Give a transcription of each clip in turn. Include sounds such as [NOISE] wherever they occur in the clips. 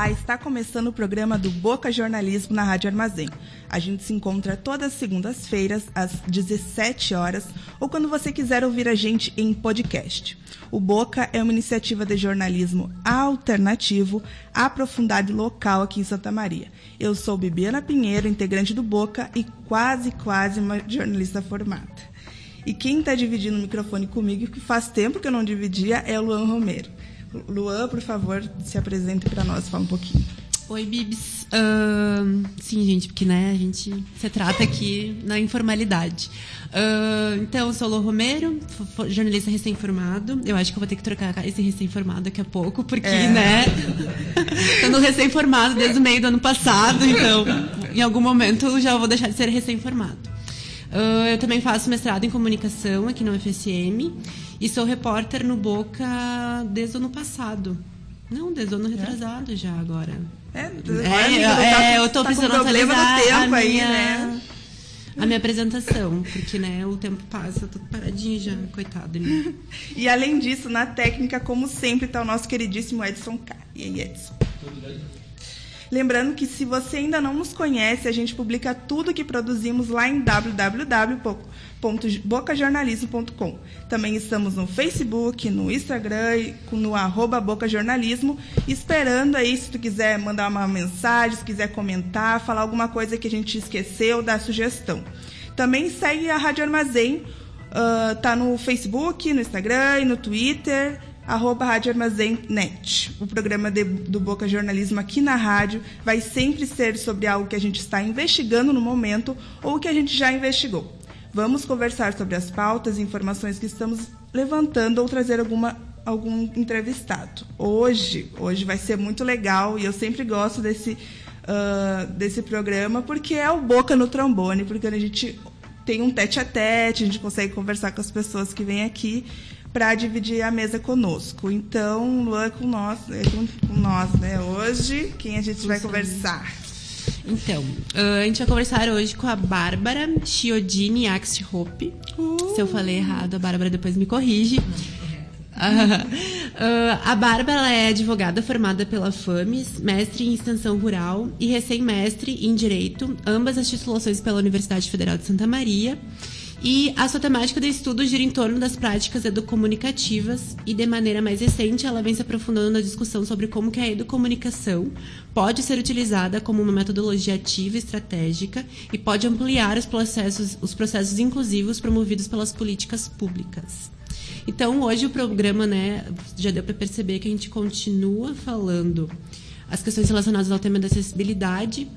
Olá, está começando o programa do Boca Jornalismo na Rádio Armazém. A gente se encontra todas as segundas-feiras, às 17 horas, ou quando você quiser ouvir a gente em podcast. O Boca é uma iniciativa de jornalismo alternativo, aprofundado e local aqui em Santa Maria. Eu sou Bibiana Pinheiro, integrante do Boca e quase, quase uma jornalista formada. E quem está dividindo o microfone comigo, que faz tempo que eu não dividia, é o Luan Romero. Luan, por favor, se apresente para nós, fala um pouquinho. Oi, Bibs. Uh, sim, gente, porque né, a gente se trata aqui na informalidade. Uh, então, eu sou Lô Romero, jornalista recém-formado. Eu acho que eu vou ter que trocar esse recém-formado daqui a pouco, porque, é. né? [LAUGHS] Estou no recém-formado desde o meio do ano passado, então, em algum momento, já vou deixar de ser recém-formado. Uh, eu também faço mestrado em comunicação aqui no UFSM. E sou repórter no Boca desde o ano passado. Não, desde o ano retrasado é? já agora. É, é, é eu estou tá precisando problema do tempo aí, minha, né? A minha apresentação, porque né, o tempo passa, eu tô paradinha já, coitado mim. [LAUGHS] e além disso, na técnica, como sempre, está o nosso queridíssimo Edson K. E aí, Edson? Lembrando que se você ainda não nos conhece, a gente publica tudo que produzimos lá em www.bocajornalismo.com. Também estamos no Facebook, no Instagram, no arroba bocajornalismo, esperando aí, se tu quiser mandar uma mensagem, se quiser comentar, falar alguma coisa que a gente esqueceu, dar sugestão. Também segue a Rádio Armazém, uh, tá no Facebook, no Instagram e no Twitter arroba Rádio Armazém Net. O programa de, do Boca Jornalismo aqui na rádio vai sempre ser sobre algo que a gente está investigando no momento ou que a gente já investigou. Vamos conversar sobre as pautas e informações que estamos levantando ou trazer alguma, algum entrevistado. Hoje, hoje vai ser muito legal e eu sempre gosto desse, uh, desse programa porque é o Boca no Trombone, porque a gente tem um tete a tete, a gente consegue conversar com as pessoas que vêm aqui para dividir a mesa conosco. Então, Luan com nós, é com, nós, né? Hoje, quem a gente vai conversar? Então, uh, a gente vai conversar hoje com a Bárbara Chiodini Axe Hope. Uh. Se eu falei errado, a Bárbara depois me corrige. Uh, a Bárbara é advogada formada pela FAMES, mestre em extensão rural e recém-mestre em direito, ambas as titulações pela Universidade Federal de Santa Maria. E a sua temática de estudo gira em torno das práticas educomunicativas e, de maneira mais recente, ela vem se aprofundando na discussão sobre como que a educomunicação pode ser utilizada como uma metodologia ativa e estratégica e pode ampliar os processos, os processos inclusivos promovidos pelas políticas públicas. Então, hoje o programa, né, já deu para perceber que a gente continua falando as questões relacionadas ao tema da acessibilidade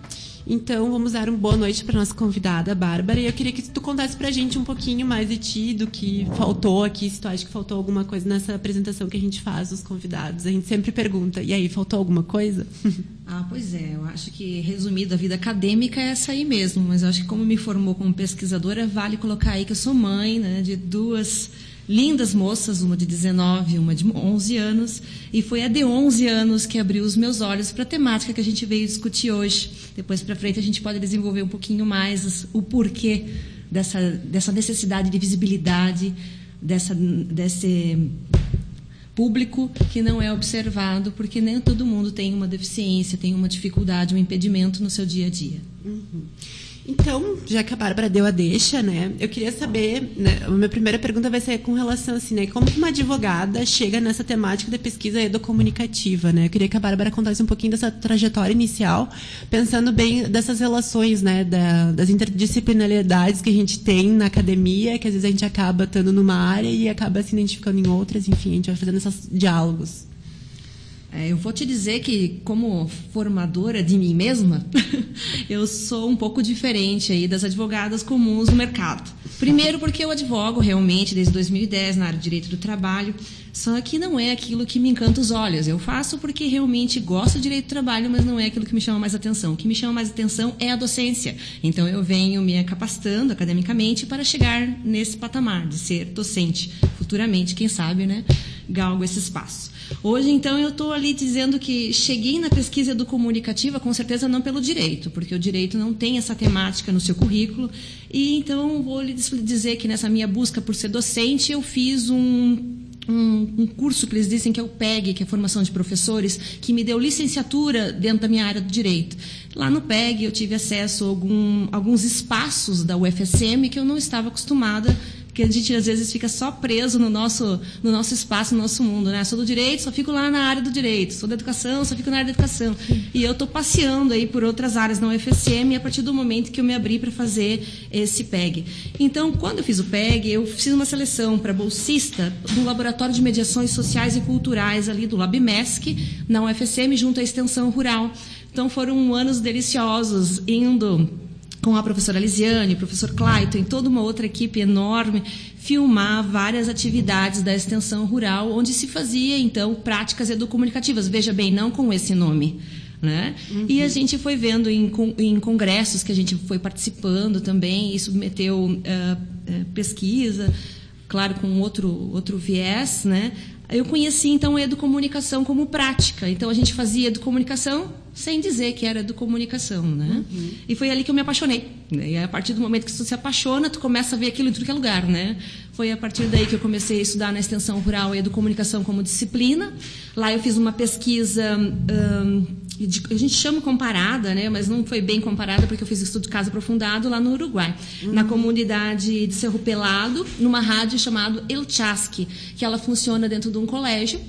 então, vamos dar uma boa noite para nossa convidada, Bárbara. E eu queria que tu contasse para a gente um pouquinho mais de ti, do que faltou aqui, se tu acha que faltou alguma coisa nessa apresentação que a gente faz dos convidados. A gente sempre pergunta, e aí, faltou alguma coisa? [LAUGHS] Ah, pois é. Eu acho que, resumido, a vida acadêmica é essa aí mesmo. Mas eu acho que, como me formou como pesquisadora, vale colocar aí que eu sou mãe né, de duas lindas moças, uma de 19 uma de 11 anos, e foi a de 11 anos que abriu os meus olhos para a temática que a gente veio discutir hoje. Depois para frente a gente pode desenvolver um pouquinho mais o porquê dessa, dessa necessidade de visibilidade, dessa, desse público que não é observado, porque nem todo mundo tem uma deficiência, tem uma dificuldade, um impedimento no seu dia a dia. Uhum. Então, já que a Bárbara deu a deixa, né? Eu queria saber, né, a minha primeira pergunta vai ser com relação assim, né? Como uma advogada chega nessa temática de pesquisa educomunicativa, né? Eu queria que a Bárbara contasse um pouquinho dessa trajetória inicial, pensando bem dessas relações, né? Da, das interdisciplinaridades que a gente tem na academia, que às vezes a gente acaba estando numa área e acaba se identificando em outras, enfim, a gente vai fazendo esses diálogos. É, eu vou te dizer que, como formadora de mim mesma, [LAUGHS] eu sou um pouco diferente aí das advogadas comuns no mercado. Primeiro, porque eu advogo realmente desde 2010 na área de direito do trabalho, só que não é aquilo que me encanta os olhos. Eu faço porque realmente gosto de direito do trabalho, mas não é aquilo que me chama mais atenção. O que me chama mais atenção é a docência. Então, eu venho me capacitando academicamente para chegar nesse patamar de ser docente. Futuramente, quem sabe, né? Galgo esse espaço. Hoje, então, eu estou ali dizendo que cheguei na pesquisa do comunicativa, com certeza não pelo direito, porque o direito não tem essa temática no seu currículo. E então vou lhe dizer que nessa minha busca por ser docente, eu fiz um um, um, curso que eles dizem que é o PEG, que é a formação de professores, que me deu licenciatura dentro da minha área do direito. Lá no PEG eu tive acesso a algum, alguns espaços da UFSM que eu não estava acostumada porque a gente às vezes fica só preso no nosso, no nosso espaço, no nosso mundo, né? Sou do direito, só fico lá na área do direito. Sou da educação, só fico na área da educação. E eu estou passeando aí por outras áreas na UFSM a partir do momento que eu me abri para fazer esse PEG. Então, quando eu fiz o PEG, eu fiz uma seleção para bolsista do Laboratório de Mediações Sociais e Culturais ali do LabMesc, na UFSM, junto à Extensão Rural. Então, foram anos deliciosos, indo com a professora Lisiane, o professor Clayton e toda uma outra equipe enorme, filmar várias atividades da extensão rural, onde se fazia, então, práticas educomunicativas. Veja bem, não com esse nome. Né? Uhum. E a gente foi vendo em, em, congressos que a gente foi participando também, e submeteu uh, uh, pesquisa, claro, com outro, outro viés, né? Eu conheci, então, a educomunicação como prática. Então, a gente fazia educomunicação sem dizer que era do comunicação, né? Uhum. E foi ali que eu me apaixonei. Né? E a partir do momento que tu se apaixona, tu começa a ver aquilo em tudo que é lugar, né? Foi a partir daí que eu comecei a estudar na extensão rural a educomunicação como disciplina. Lá eu fiz uma pesquisa, um, a gente chama comparada, né? Mas não foi bem comparada porque eu fiz estudo de caso aprofundado lá no Uruguai, uhum. na comunidade de Cerro Pelado, numa rádio chamada El Chasque, que ela funciona dentro de um colégio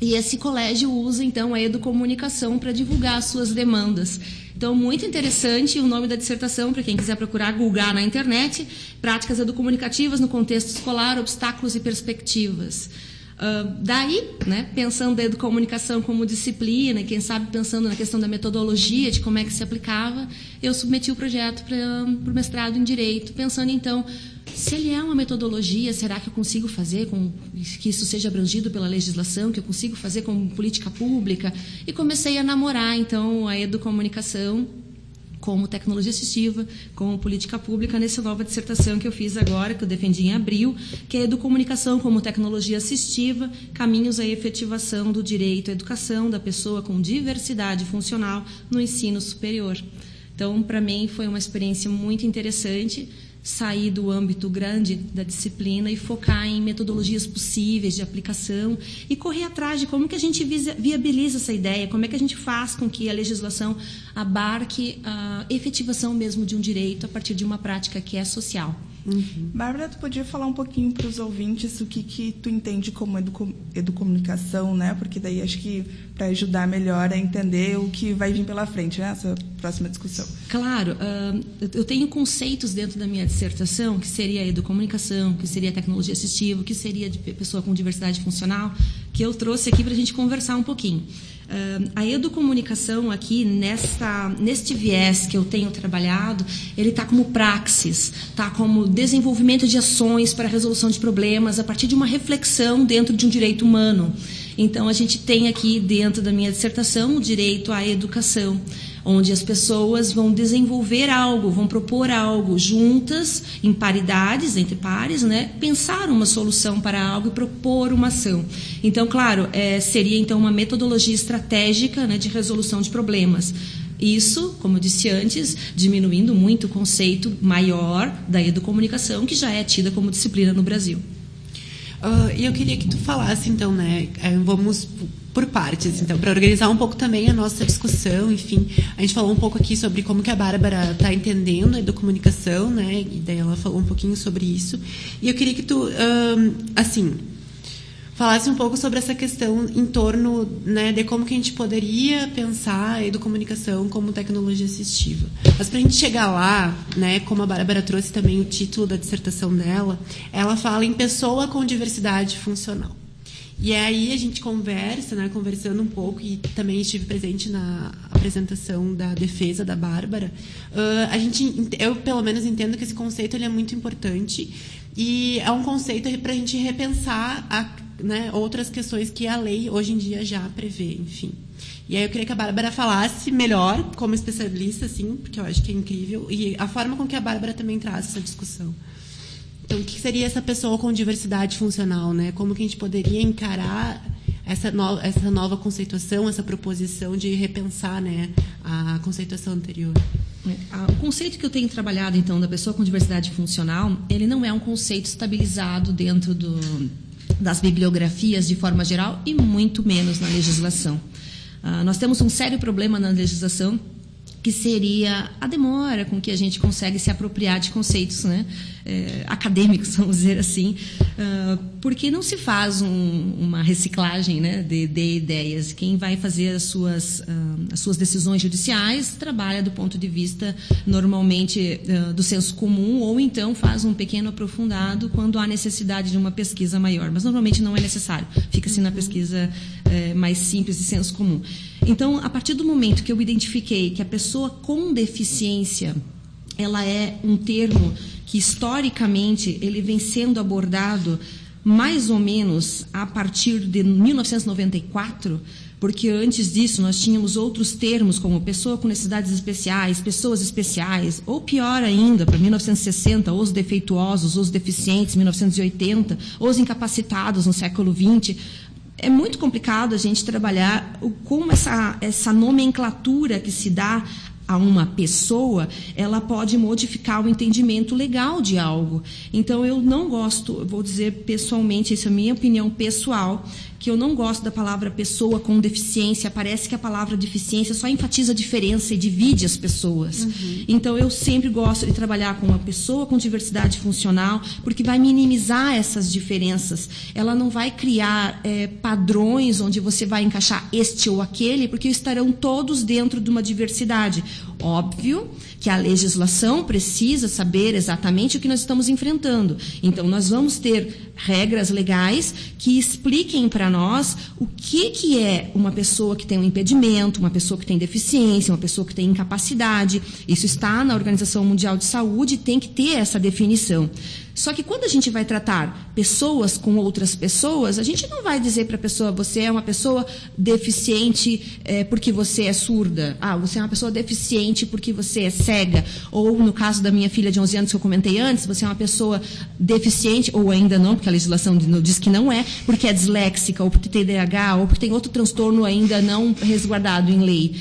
e esse colégio usa, então, a educomunicação para divulgar as suas demandas. Então, muito interessante o nome da dissertação, para quem quiser procurar, googar na internet, Práticas Educomunicativas no Contexto Escolar, Obstáculos e Perspectivas. Uh, daí, né, pensando a educomunicação como disciplina, e quem sabe pensando na questão da metodologia, de como é que se aplicava, eu submeti o projeto para o mestrado em Direito, pensando então se ele é uma metodologia, será que eu consigo fazer com que isso seja abrangido pela legislação, que eu consigo fazer como política pública? E comecei a namorar então a educomunicação como tecnologia assistiva, como política pública, nessa nova dissertação que eu fiz agora, que eu defendi em abril, que é educomunicação como tecnologia assistiva, caminhos à efetivação do direito à educação da pessoa com diversidade funcional no ensino superior. Então, para mim, foi uma experiência muito interessante sair do âmbito grande da disciplina e focar em metodologias possíveis de aplicação e correr atrás de como que a gente viabiliza essa ideia, como é que a gente faz com que a legislação abarque a efetivação mesmo de um direito a partir de uma prática que é social. Uhum. Bárbara, tu podia falar um pouquinho para os ouvintes o que, que tu entende como edu educomunicação, né? Porque daí acho que para ajudar melhor a entender o que vai vir pela frente, né? Essa próxima discussão. Claro, uh, eu tenho conceitos dentro da minha dissertação que seria educomunicação, que seria tecnologia assistiva, que seria de pessoa com diversidade funcional, que eu trouxe aqui para a gente conversar um pouquinho. Uh, a educomunicação aqui, nesta, neste viés que eu tenho trabalhado, ele está como praxis, está como desenvolvimento de ações para resolução de problemas a partir de uma reflexão dentro de um direito humano. Então, a gente tem aqui dentro da minha dissertação o direito à educação onde as pessoas vão desenvolver algo, vão propor algo juntas, em paridades, entre pares, né? pensar uma solução para algo e propor uma ação. Então, claro, é, seria então uma metodologia estratégica né, de resolução de problemas. Isso, como eu disse antes, diminuindo muito o conceito maior da educomunicação, que já é tida como disciplina no Brasil. Uh, e eu queria que tu falasse, então, né? É, vamos por partes, então, para organizar um pouco também a nossa discussão, enfim, a gente falou um pouco aqui sobre como que a Bárbara está entendendo a educomunicação, né, e daí ela falou um pouquinho sobre isso, e eu queria que tu, um, assim, falasse um pouco sobre essa questão em torno né, de como que a gente poderia pensar a educomunicação como tecnologia assistiva. Mas para a gente chegar lá, né, como a Bárbara trouxe também o título da dissertação dela, ela fala em pessoa com diversidade funcional. E aí a gente conversa, né, conversando um pouco, e também estive presente na apresentação da defesa da Bárbara. Uh, a gente, eu, pelo menos, entendo que esse conceito ele é muito importante e é um conceito para a gente repensar a, né, outras questões que a lei hoje em dia já prevê, enfim. E aí eu queria que a Bárbara falasse melhor, como especialista, assim, porque eu acho que é incrível, e a forma com que a Bárbara também traz essa discussão. Então, o que seria essa pessoa com diversidade funcional, né? Como que a gente poderia encarar essa, no, essa nova conceituação, essa proposição de repensar, né, a conceituação anterior? É, o conceito que eu tenho trabalhado, então, da pessoa com diversidade funcional, ele não é um conceito estabilizado dentro do, das bibliografias de forma geral e muito menos na legislação. Uh, nós temos um sério problema na legislação que seria a demora com que a gente consegue se apropriar de conceitos né, é, acadêmicos, [LAUGHS] vamos dizer assim, uh, porque não se faz um, uma reciclagem né, de, de, ideias. Quem vai fazer as suas, uh, as suas decisões judiciais trabalha do ponto de vista, normalmente, uh, do senso comum, ou então faz um pequeno aprofundado quando há necessidade de uma pesquisa maior. Mas normalmente não é necessário, fica-se na pesquisa eh, mais simples de senso comum. Então, a partir do momento que eu identifiquei que a pessoa com deficiência ela é um termo que historicamente ele vem sendo abordado mais ou menos a partir de 1994, porque antes disso nós tínhamos outros termos como pessoa com necessidades especiais, pessoas especiais, ou pior ainda, para 1960, os defeituosos, os deficientes, 1980, os incapacitados no século 20 é muito complicado a gente trabalhar como essa, essa nomenclatura que se dá a uma pessoa, ela pode modificar o entendimento legal de algo. Então, eu não gosto, vou dizer pessoalmente, essa é a minha opinião pessoal, que eu não gosto da palavra pessoa com deficiência. Parece que a palavra deficiência só enfatiza a diferença e divide as pessoas. Uhum. Então, eu sempre gosto de trabalhar com uma pessoa com diversidade funcional, porque vai minimizar essas diferenças. Ela não vai criar é, padrões onde você vai encaixar este ou aquele, porque estarão todos dentro de uma diversidade. Óbvio que a legislação precisa saber exatamente o que nós estamos enfrentando. Então, nós vamos ter regras legais que expliquem para nós o que, que é uma pessoa que tem um impedimento, uma pessoa que tem deficiência, uma pessoa que tem incapacidade. Isso está na Organização Mundial de Saúde e tem que ter essa definição. Só que quando a gente vai tratar pessoas com outras pessoas, a gente não vai dizer para a pessoa, você é uma pessoa deficiente é, porque você é surda. Ah, você é uma pessoa deficiente porque você é cega. Ou, no caso da minha filha de 11 anos que eu comentei antes, você é uma pessoa deficiente, ou ainda não, porque a legislação diz que não é, porque é disléxica, ou porque tem TDAH, ou porque tem outro transtorno ainda não resguardado em lei.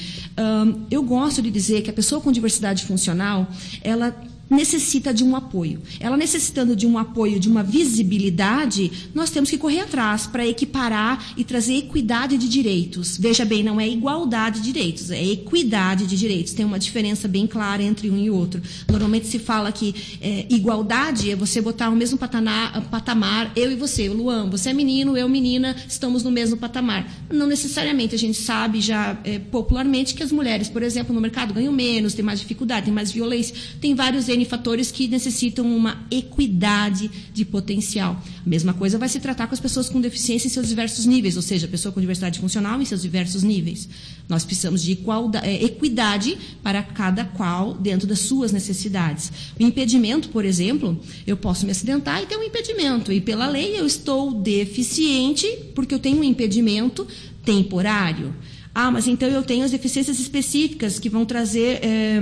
Eu gosto de dizer que a pessoa com diversidade funcional, ela necessita de um apoio. Ela necessitando de um apoio, de uma visibilidade, nós temos que correr atrás para equiparar e trazer equidade de direitos. Veja bem, não é igualdade de direitos, é equidade de direitos. Tem uma diferença bem clara entre um e outro. Normalmente se fala que é, igualdade é você botar o mesmo patamar, eu e você, Luan, você é menino, eu menina, estamos no mesmo patamar. Não necessariamente, a gente sabe já é, popularmente que as mulheres, por exemplo, no mercado ganham menos, têm mais dificuldade, têm mais violência, tem vários N fatores que necessitam uma equidade de potencial. A mesma coisa vai se tratar com as pessoas com deficiência em seus diversos níveis, ou seja, a pessoa com diversidade funcional em seus diversos níveis. Nós precisamos de é, equidade para cada qual dentro das suas necessidades. O impedimento, por exemplo, eu posso me acidentar e ter um impedimento, e pela lei eu estou deficiente porque eu tenho um impedimento temporário. Ah, mas então eu tenho as deficiências específicas que vão trazer, é,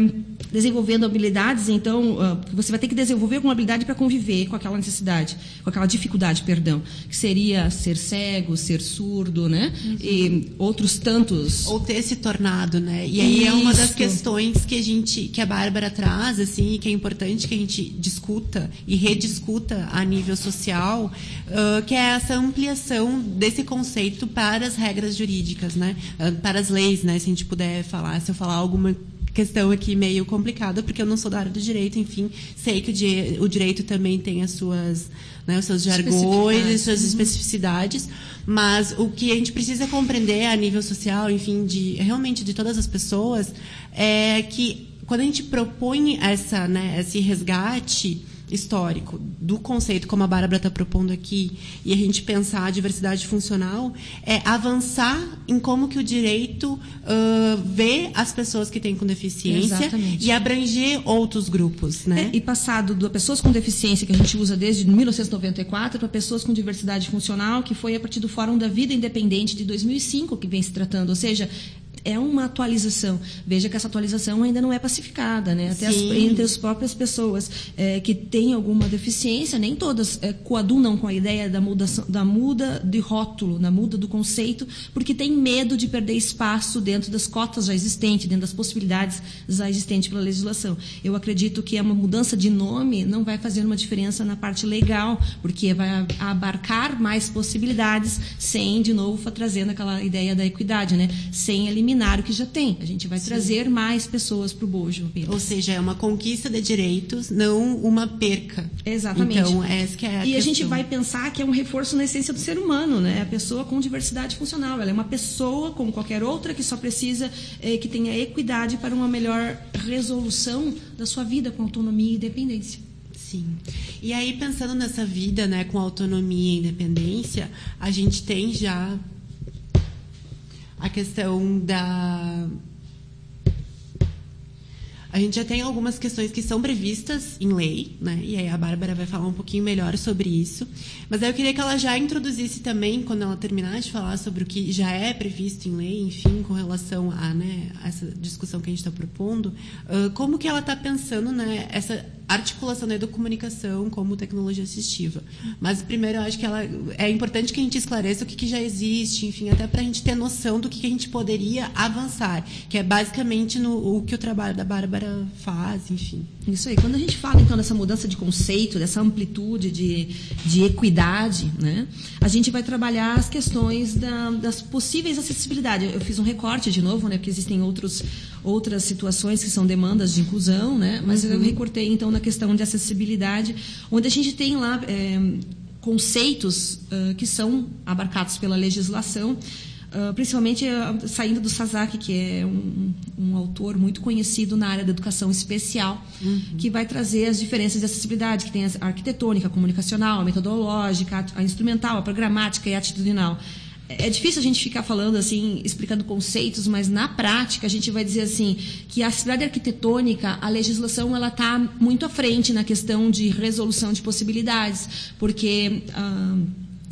desenvolvendo habilidades, então uh, você vai ter que desenvolver alguma habilidade para conviver com aquela necessidade, com aquela dificuldade, perdão, que seria ser cego, ser surdo, né? Uhum. E outros tantos. Ou ter se tornado, né? E aí Isso. é uma das questões que a gente, que a Bárbara traz, assim, que é importante que a gente discuta e rediscuta a nível social, uh, que é essa ampliação desse conceito para as regras jurídicas, né? Uh, para as leis, né? Se a gente puder falar, se eu falar alguma questão aqui meio complicada, porque eu não sou da área do direito, enfim, sei que o, o direito também tem as suas, né, os seus jargões, as suas uhum. especificidades, mas o que a gente precisa compreender a nível social, enfim, de realmente de todas as pessoas, é que quando a gente propõe essa, né, esse resgate histórico do conceito como a Bárbara está propondo aqui e a gente pensar a diversidade funcional é avançar em como que o direito uh, vê as pessoas que têm com deficiência Exatamente. e abranger outros grupos, né? É, e passado de pessoas com deficiência que a gente usa desde 1994 para pessoas com diversidade funcional que foi a partir do Fórum da Vida Independente de 2005 que vem se tratando, ou seja é uma atualização. Veja que essa atualização ainda não é pacificada, né? Até as, entre as próprias pessoas é, que têm alguma deficiência, nem todas é, coadunam com a ideia da muda, da muda de rótulo, da muda do conceito, porque tem medo de perder espaço dentro das cotas já existentes, dentro das possibilidades já existentes pela legislação. Eu acredito que uma mudança de nome não vai fazer uma diferença na parte legal, porque vai abarcar mais possibilidades, sem, de novo, trazendo aquela ideia da equidade, né? Sem eliminar eliminar o que já tem. A gente vai Sim. trazer mais pessoas para o bojo. Ou seja, é uma conquista de direitos, não uma perca. Exatamente. Então, essa que é a E questão. a gente vai pensar que é um reforço na essência do ser humano, né? A pessoa com diversidade funcional. Ela é uma pessoa como qualquer outra que só precisa é, que tenha equidade para uma melhor resolução da sua vida com autonomia e independência. Sim. E aí, pensando nessa vida né, com autonomia e independência, a gente tem já a questão da. A gente já tem algumas questões que são previstas em lei, né? E aí a Bárbara vai falar um pouquinho melhor sobre isso. Mas aí eu queria que ela já introduzisse também, quando ela terminar de falar sobre o que já é previsto em lei, enfim, com relação a, né, a essa discussão que a gente está propondo, uh, como que ela está pensando, né, essa articulação da educomunicação como tecnologia assistiva. Mas primeiro eu acho que ela é importante que a gente esclareça o que, que já existe, enfim, até para a gente ter noção do que, que, a gente poderia avançar, que é basicamente no, o que o trabalho da Bárbara faz, enfim. Isso aí. Quando a gente fala então dessa mudança de conceito, dessa amplitude de, de equidade, né, a gente vai trabalhar as questões da, das possíveis acessibilidades. Eu fiz um recorte de novo, né, porque existem outros outras situações que são demandas de inclusão, né? Mas uhum. eu recortei então na questão de acessibilidade, onde a gente tem lá é, conceitos uh, que são abarcados pela legislação. Uh, principalmente uh, saindo do Sasaki, que é um, um, autor muito conhecido na área da educação especial, uhum. que vai trazer as diferenças de acessibilidade, que tem a arquitetônica, a comunicacional, a metodológica, a instrumental, a programática e a atitudinal é difícil a gente ficar falando assim, explicando conceitos, mas na prática a gente vai dizer assim que a cidade arquitetônica, a legislação ela está muito à frente na questão de resolução de possibilidades, porque ah,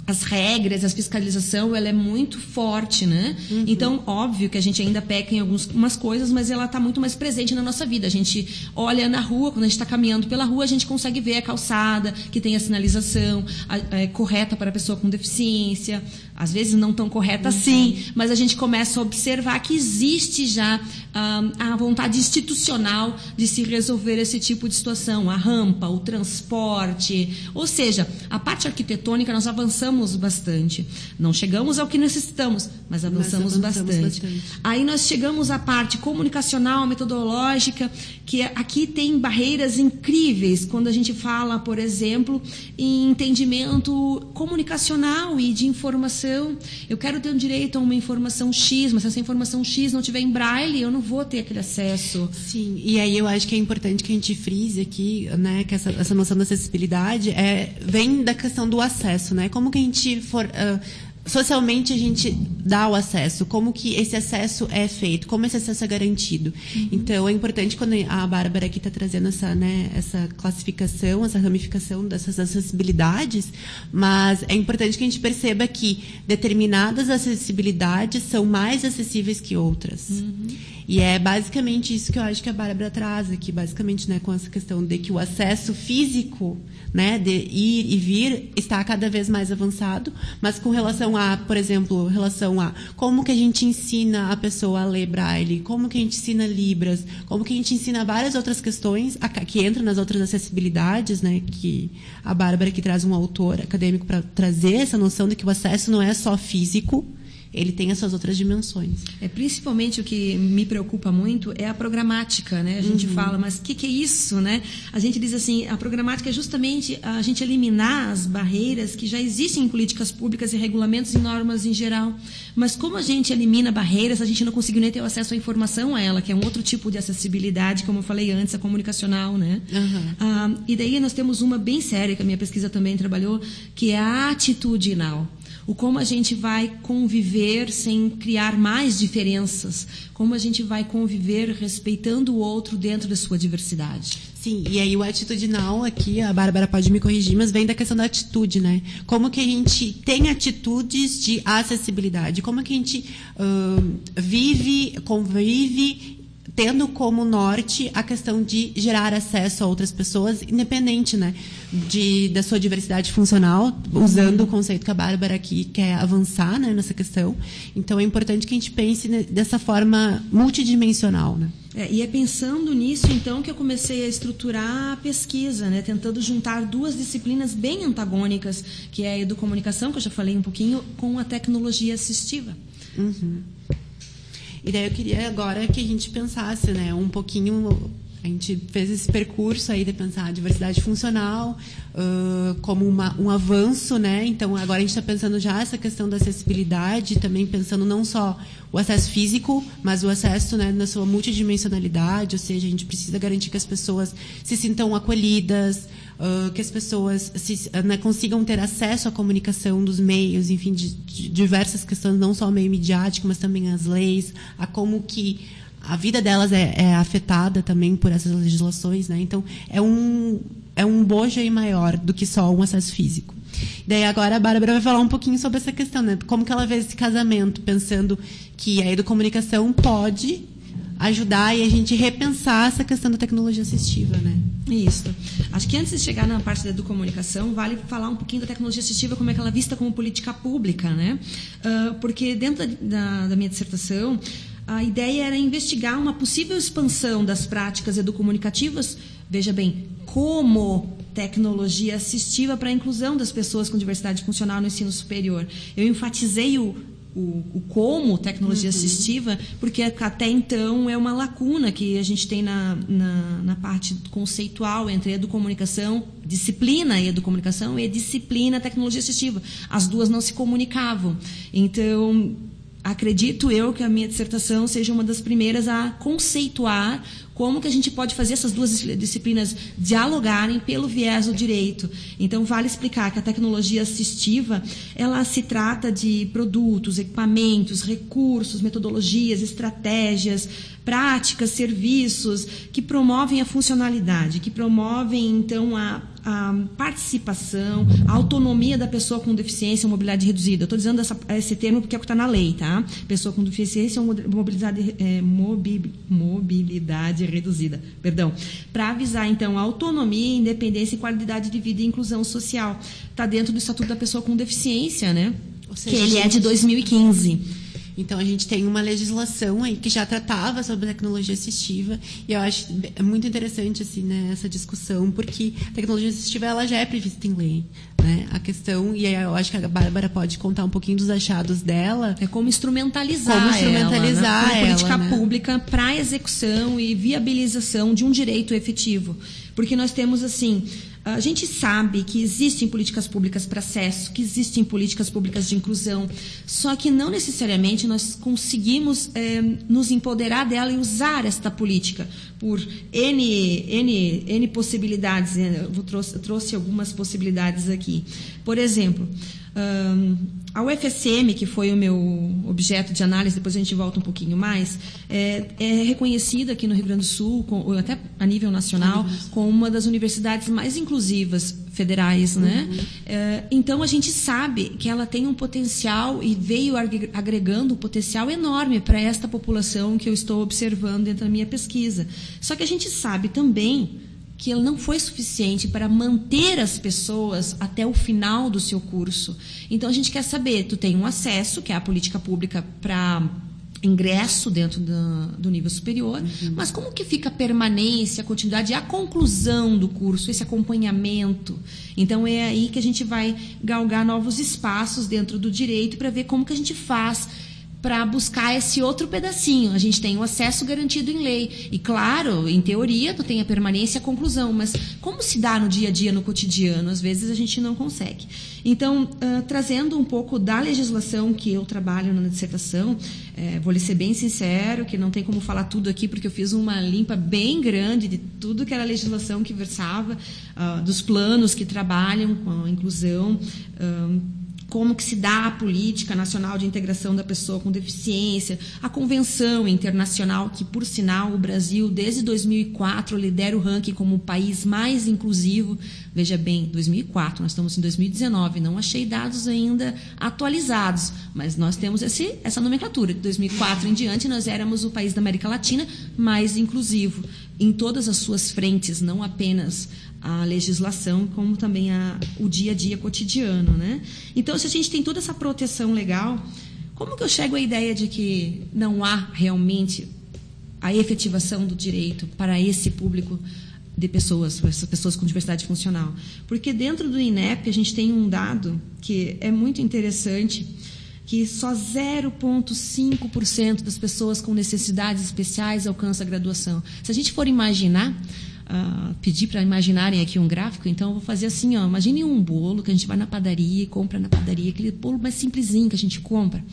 as regras, a fiscalização, ela é muito forte, né? Uhum. Então, óbvio que a gente ainda peca em algumas coisas, mas ela está muito mais presente na nossa vida. A gente olha na rua, quando a gente está caminhando pela rua, a gente consegue ver a calçada, que tem a sinalização a, a, é, correta para a pessoa com deficiência. Às vezes não tão correta uhum. assim, mas a gente começa a observar que existe já ah, a vontade institucional de se resolver esse tipo de situação. A rampa, o transporte. Ou seja, a parte arquitetônica nós avançamos avançamos bastante. Não chegamos ao que necessitamos, mas avançamos, mas avançamos bastante. bastante. Aí nós chegamos à parte comunicacional, metodológica, que aqui tem barreiras incríveis quando a gente fala, por exemplo, em entendimento comunicacional e de informação. Eu quero ter um direito a uma informação X, mas se essa informação X não tiver em braille, eu não vou ter aquele acesso. Sim, e aí eu acho que é importante que a gente frise aqui, né, que essa, essa noção da acessibilidade é, vem da questão do acesso, né? Como que a gente for, uh, socialmente a gente dá o acesso, como que esse acesso é feito, como esse acesso é garantido. Uhum. Então é importante quando a Bárbara aqui está trazendo essa, né, essa classificação, essa ramificação dessas acessibilidades, mas é importante que a gente perceba que determinadas acessibilidades são mais acessíveis que outras. Uhum. E é basicamente isso que eu acho que a Bárbara traz aqui, basicamente, né, com essa questão de que o acesso físico, né, de ir e vir está cada vez mais avançado, mas com relação a, por exemplo, relação a como que a gente ensina a pessoa a ler braille, como que a gente ensina libras, como que a gente ensina várias outras questões que entram nas outras acessibilidades, né, que a Bárbara que traz um autor acadêmico para trazer essa noção de que o acesso não é só físico, ele tem essas outras dimensões. É principalmente o que me preocupa muito é a programática, né? A gente uhum. fala, mas o que, que, é isso, né? A gente diz assim, a programática é justamente a gente eliminar as barreiras que já existem em políticas públicas e regulamentos e normas em geral. Mas como a gente elimina barreiras, a gente não conseguiu nem ter o acesso à informação a ela, que é um outro tipo de acessibilidade, como eu falei antes, a comunicacional, né? Uhum. Ah, e daí nós temos uma bem séria que a minha pesquisa também trabalhou, que é a atitudinal o como a gente vai conviver sem criar mais diferenças, como a gente vai conviver respeitando o outro dentro da sua diversidade. Sim, e aí o atitudinal aqui, a Bárbara pode me corrigir, mas vem da questão da atitude, né? Como que a gente tem atitudes de acessibilidade, como que a gente uh, vive, convive tendo como norte a questão de gerar acesso a outras pessoas, independente né, de, da sua diversidade funcional, usando o conceito que a Bárbara aqui quer avançar né, nessa questão. Então, é importante que a gente pense dessa forma multidimensional. Né? É, e é pensando nisso, então, que eu comecei a estruturar a pesquisa, né, tentando juntar duas disciplinas bem antagônicas, que é a educomunicação, que eu já falei um pouquinho, com a tecnologia assistiva. Uhum. E daí eu queria agora que a gente pensasse, né, um pouquinho a gente fez esse percurso aí de pensar a diversidade funcional uh, como uma, um avanço, né? Então agora a gente está pensando já essa questão da acessibilidade, também pensando não só o acesso físico, mas o acesso né, na sua multidimensionalidade, ou seja, a gente precisa garantir que as pessoas se sintam acolhidas, uh, que as pessoas se, né, consigam ter acesso à comunicação dos meios, enfim, de, de diversas questões, não só o meio midiático, mas também as leis, a como que a vida delas é, é, afetada também por essas legislações, né? Então é um é um bojo aí maior do que só um acesso físico. Daí agora a Bárbara vai falar um pouquinho sobre essa questão, né? Como que ela vê esse casamento, pensando que a educomunicação pode ajudar e a gente repensar essa questão da tecnologia assistiva, né? Isso. Acho que antes de chegar na parte da educomunicação, vale falar um pouquinho da tecnologia assistiva, como é que ela é vista como política pública, né? Uh, porque dentro da, da, da minha dissertação, a ideia era investigar uma possível expansão das práticas educomunicativas, veja bem, como tecnologia assistiva para a inclusão das pessoas com diversidade funcional no ensino superior. Eu enfatizei o, o, o como tecnologia uhum. assistiva, porque até então é uma lacuna que a gente tem na, na, na parte conceitual entre educomunicação, disciplina e educomunicação, e disciplina tecnologia assistiva. As duas não se comunicavam. Então, acredito eu que a minha dissertação seja uma das primeiras a conceituar como que a gente pode fazer essas duas disciplinas dialogarem pelo viés do direito. Então, vale explicar que a tecnologia assistiva, ela se trata de produtos, equipamentos, recursos, metodologias, estratégias, práticas, serviços que promovem a funcionalidade, que promovem, então, a a participação, a autonomia da pessoa com deficiência ou mobilidade reduzida. Estou dizendo essa, esse termo porque é o que está na lei, tá? Pessoa com deficiência ou mobilidade, é, mobilidade reduzida, perdão. Para avisar, então, a autonomia, independência, qualidade de vida e inclusão social. Está dentro do Estatuto da Pessoa com Deficiência, né? Seja, que ele é de 2015. Então, a gente tem uma legislação aí que já tratava sobre tecnologia assistiva e eu acho muito interessante assim, né, essa discussão, porque a tecnologia assistiva ela já é prevista em lei. Né? A questão, e aí eu acho que a Bárbara pode contar um pouquinho dos achados dela. É como instrumentalizar, como instrumentalizar ela, né? política ela, né? pública para execução e viabilização de um direito efetivo. Porque nós temos, assim, a gente sabe que existem políticas públicas para acesso, que existem políticas públicas de inclusão, só que não necessariamente nós conseguimos é, nos empoderar dela e usar esta política por N, N, N possibilidades. Né? Eu trouxe, eu trouxe algumas possibilidades aqui. Por exemplo, a UFSM, que foi o meu objeto de análise, depois a gente volta um pouquinho mais, é, é reconhecida aqui no Rio Grande do Sul, com, até a nível nacional, como uma das universidades mais inclusivas federais, né? Uhum. É, então a gente sabe que ela tem um potencial e veio agregando um potencial enorme para esta população que eu estou observando dentro da minha pesquisa. Só que a gente sabe também que ele não foi suficiente para manter as pessoas até o final do seu curso. Então a gente quer saber, tu tem um acesso, que é a política pública para ingresso dentro do, do nível superior, uhum. mas como que fica a permanência, a continuidade e a conclusão do curso, esse acompanhamento. Então é aí que a gente vai galgar novos espaços dentro do direito para ver como que a gente faz para buscar esse outro pedacinho. A gente tem o acesso garantido em lei. E, claro, em teoria, tu tem a permanência e a conclusão, mas como se dá no dia a dia, no cotidiano? Às vezes a gente não consegue. Então, uh, trazendo um pouco da legislação que eu trabalho na dissertação, é, vou lhe ser bem sincero, que não tem como falar tudo aqui, porque eu fiz uma limpa bem grande de tudo que era legislação que versava, uh, dos planos que trabalham com a inclusão. Uh, como que se dá a política nacional de integração da pessoa com deficiência, a convenção internacional que, por sinal, o Brasil desde 2004 lidera o ranking como o país mais inclusivo. Veja bem, 2004, nós estamos em 2019, não achei dados ainda atualizados, mas nós temos esse, essa nomenclatura. De 2004 em diante, nós éramos o país da América Latina mais inclusivo em todas as suas frentes, não apenas a legislação, como também a, o dia a dia cotidiano. Né? Então, se a gente tem toda essa proteção legal, como que eu chego à ideia de que não há realmente a efetivação do direito para esse público de pessoas, essas pessoas com diversidade funcional? Porque dentro do INEP a gente tem um dado que é muito interessante, que só 0,5% das pessoas com necessidades especiais alcançam a graduação. Se a gente for imaginar, uh, pedir para imaginarem aqui um gráfico, então eu vou fazer assim, ó, imagine um bolo que a gente vai na padaria e compra na padaria, aquele bolo mais simplesinho que a gente compra.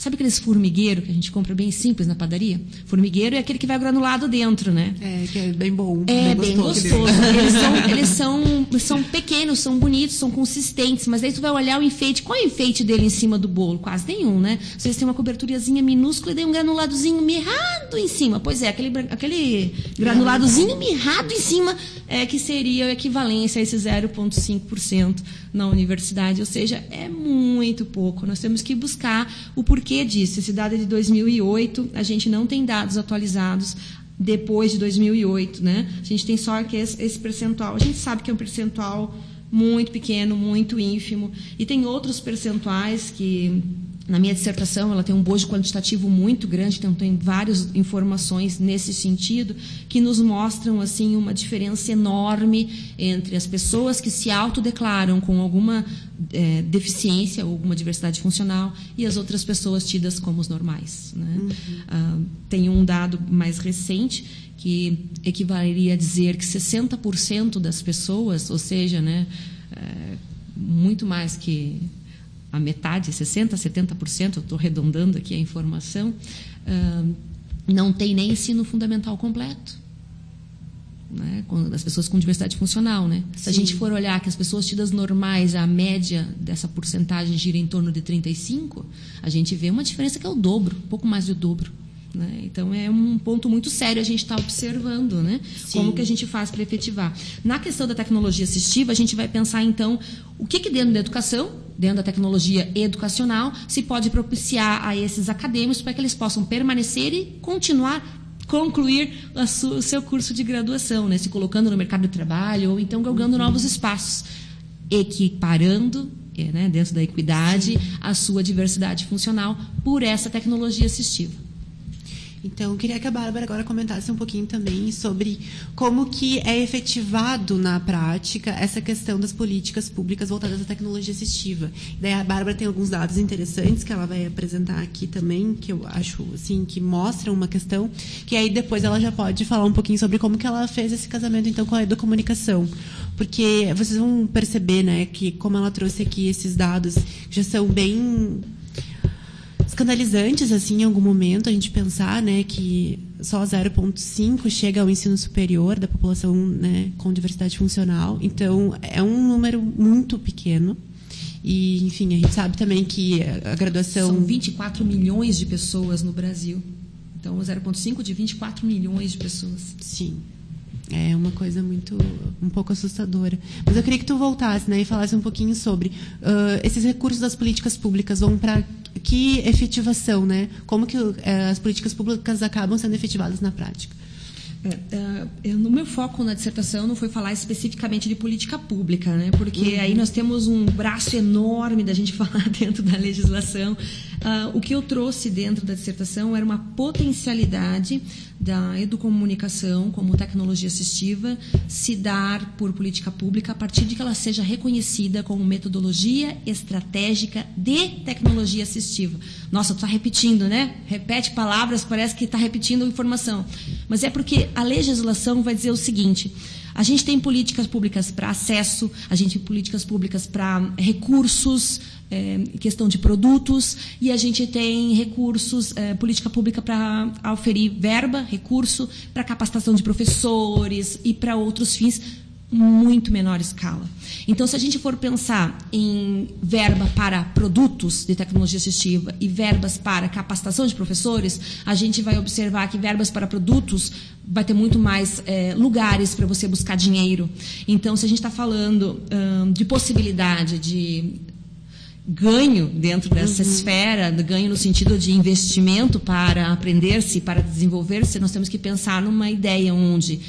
Sabe aqueles formigueiro que a gente compra bem simples na padaria? Formigueiro é aquele que vai granulado dentro, né? É, que é bem bom. É, bem gostoso. Bem gostoso. eles, são, eles são, são pequenos, são bonitos, são consistentes, mas aí tu vai olhar o enfeite. Qual é o enfeite dele em cima do bolo? Quase nenhum, né? Vocês têm uma coberturazinha minúscula e daí um granuladozinho mirrado em cima. Pois é, aquele, aquele granuladozinho mirrado em cima é que seria a equivalência a esse 0,5% na universidade. Ou seja, é muito pouco. Nós temos que buscar o porquê disso. Esse dado é de 2008, a gente não tem dados atualizados depois de 2008, né? A gente tem só que esse percentual. A gente sabe que é um percentual muito pequeno, muito ínfimo, e tem outros percentuais que na minha dissertação, ela tem um bojo quantitativo muito grande, então tem várias informações nesse sentido que nos mostram assim uma diferença enorme entre as pessoas que se autodeclaram com alguma é, deficiência ou alguma diversidade funcional e as outras pessoas tidas como os normais. Né? Uhum. Ah, tem um dado mais recente que equivaleria a dizer que 60% das pessoas, ou seja, né, é, muito mais que a metade, 60%, 70%, eu estou arredondando aqui a informação, não tem nem ensino fundamental completo. Né, das pessoas com diversidade funcional. Né? Se a gente for olhar que as pessoas tidas normais, a média dessa porcentagem gira em torno de 35, a gente vê uma diferença que é o dobro, um pouco mais do dobro. Né? Então é um ponto muito sério a gente está observando, né? Como que a gente faz para efetivar. Na questão da tecnologia assistiva, a gente vai pensar então o que, que dentro da educação, dentro da tecnologia educacional, se pode propiciar a esses acadêmicos para que eles possam permanecer e continuar concluir o seu curso de graduação, né? se colocando no mercado de trabalho ou então galgando uhum. novos espaços, equiparando é, né, dentro da equidade a sua diversidade funcional por essa tecnologia assistiva. Então, eu queria que a Bárbara agora comentasse um pouquinho também sobre como que é efetivado na prática essa questão das políticas públicas voltadas à tecnologia assistiva. Daí a Bárbara tem alguns dados interessantes que ela vai apresentar aqui também, que eu acho assim que mostram uma questão, que aí depois ela já pode falar um pouquinho sobre como que ela fez esse casamento então com a educomunicação. Porque vocês vão perceber, né, que como ela trouxe aqui esses dados já são bem escandalizantes assim em algum momento a gente pensar né que só 0,5 chega ao ensino superior da população né, com diversidade funcional. Então é um número muito pequeno. E enfim a gente sabe também que a graduação são 24 milhões de pessoas no Brasil. Então 0,5 de 24 milhões de pessoas. Sim é uma coisa muito um pouco assustadora. Mas eu queria que tu voltasse, né, e falasse um pouquinho sobre uh, esses recursos das políticas públicas vão para que efetivação, né? Como que uh, as políticas públicas acabam sendo efetivadas na prática? É, é, no meu foco na dissertação não foi falar especificamente de política pública, né? porque uhum. aí nós temos um braço enorme da gente [LAUGHS] falar dentro da legislação. Uh, o que eu trouxe dentro da dissertação era uma potencialidade da educomunicação como tecnologia assistiva se dar por política pública a partir de que ela seja reconhecida como metodologia estratégica de tecnologia assistiva. Nossa, tu está repetindo, né? Repete palavras, parece que está repetindo informação. Mas é porque a legislação vai dizer o seguinte: a gente tem políticas públicas para acesso, a gente tem políticas públicas para recursos, é, questão de produtos, e a gente tem recursos, é, política pública para oferir verba, recurso, para capacitação de professores e para outros fins muito menor escala. Então, se a gente for pensar em verba para produtos de tecnologia assistiva e verbas para capacitação de professores, a gente vai observar que verbas para produtos vai ter muito mais é, lugares para você buscar dinheiro. Então, se a gente está falando hum, de possibilidade de ganho dentro dessa uhum. esfera, ganho no sentido de investimento para aprender-se, para desenvolver-se, nós temos que pensar numa ideia onde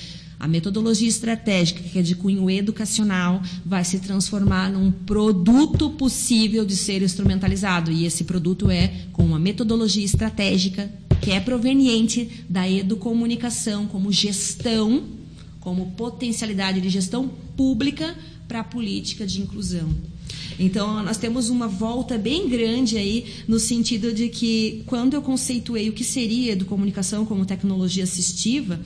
a metodologia estratégica, que é de cunho educacional, vai se transformar num produto possível de ser instrumentalizado. E esse produto é com uma metodologia estratégica que é proveniente da educomunicação como gestão, como potencialidade de gestão pública para a política de inclusão. Então, nós temos uma volta bem grande aí, no sentido de que, quando eu conceituei o que seria educomunicação como tecnologia assistiva,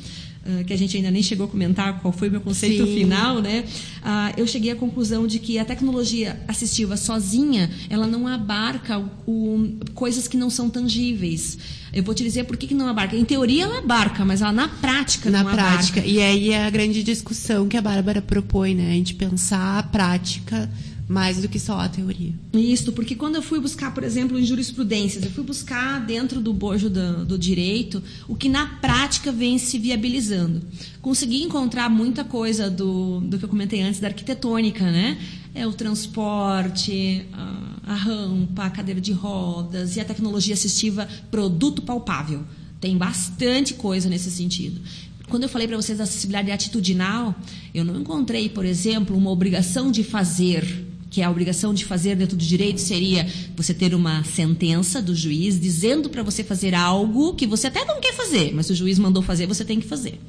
ah, que a gente ainda nem chegou a comentar qual foi o meu conceito Sim. final, né? Uh, eu cheguei à conclusão de que a tecnologia assistiva sozinha, ela não abarca o, o, coisas que não são tangíveis. Eu vou te dizer por que, que não abarca. Em teoria ela abarca, mas ela na prática na não prática. abarca. E aí é a grande discussão que a Bárbara propõe, né? A gente pensar a prática mais do que só a teoria. Isso, porque quando eu fui buscar, por exemplo, em jurisprudências, eu fui buscar dentro do bojo do, do, direito o que na prática vem se viabilizando. Consegui encontrar muita coisa do, do que eu comentei antes da arquitetônica, né? É o transporte, a, a rampa, a cadeira de rodas e a tecnologia assistiva produto palpável. Tem bastante coisa nesse sentido quando eu falei para vocês da acessibilidade atitudinal, eu não encontrei, por exemplo, uma obrigação de fazer que a obrigação de fazer dentro do direito seria você ter uma sentença do juiz dizendo para você fazer algo que você até não quer fazer, mas o juiz mandou fazer, você tem que fazer.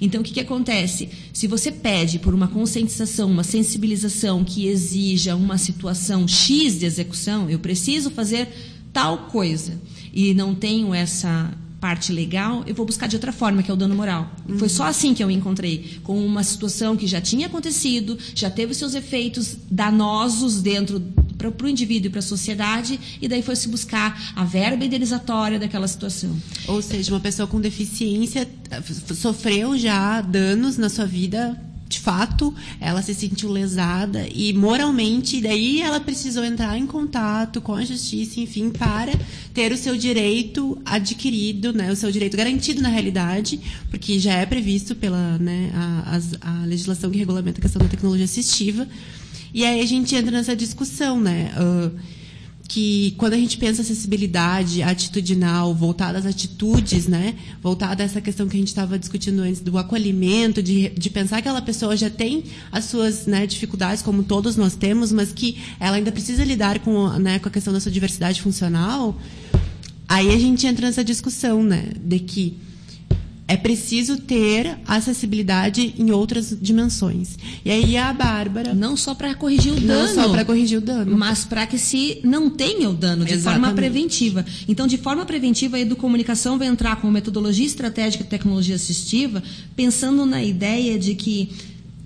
Então, o que, que acontece? Se você pede por uma conscientização, uma sensibilização que exija uma situação X de execução, eu preciso fazer tal coisa, e não tenho essa parte legal, eu vou buscar de outra forma, que é o dano moral. Uhum. Foi só assim que eu encontrei, com uma situação que já tinha acontecido, já teve seus efeitos danosos dentro para o indivíduo e para a sociedade, e daí foi se buscar a verba indenizatória daquela situação. Ou seja, uma pessoa com deficiência eh, sofreu já danos na sua vida de fato, ela se sentiu lesada e moralmente, daí ela precisou entrar em contato com a justiça, enfim, para ter o seu direito adquirido, né, o seu direito garantido na realidade, porque já é previsto pela né, a, a, a legislação que regulamenta a questão da tecnologia assistiva. E aí a gente entra nessa discussão, né? Uh, que quando a gente pensa acessibilidade atitudinal, voltada às atitudes, né? Voltada a essa questão que a gente estava discutindo antes do acolhimento, de, de pensar que aquela pessoa já tem as suas né, dificuldades, como todos nós temos, mas que ela ainda precisa lidar com, né, com a questão da sua diversidade funcional. Aí a gente entra nessa discussão, né? De que é preciso ter acessibilidade em outras dimensões. E aí a Bárbara. Não só para corrigir o dano. Não só para corrigir o dano. Mas para que se não tenha o dano, de Exatamente. forma preventiva. Então, de forma preventiva, a educomunicação vai entrar com metodologia estratégica e tecnologia assistiva, pensando na ideia de que,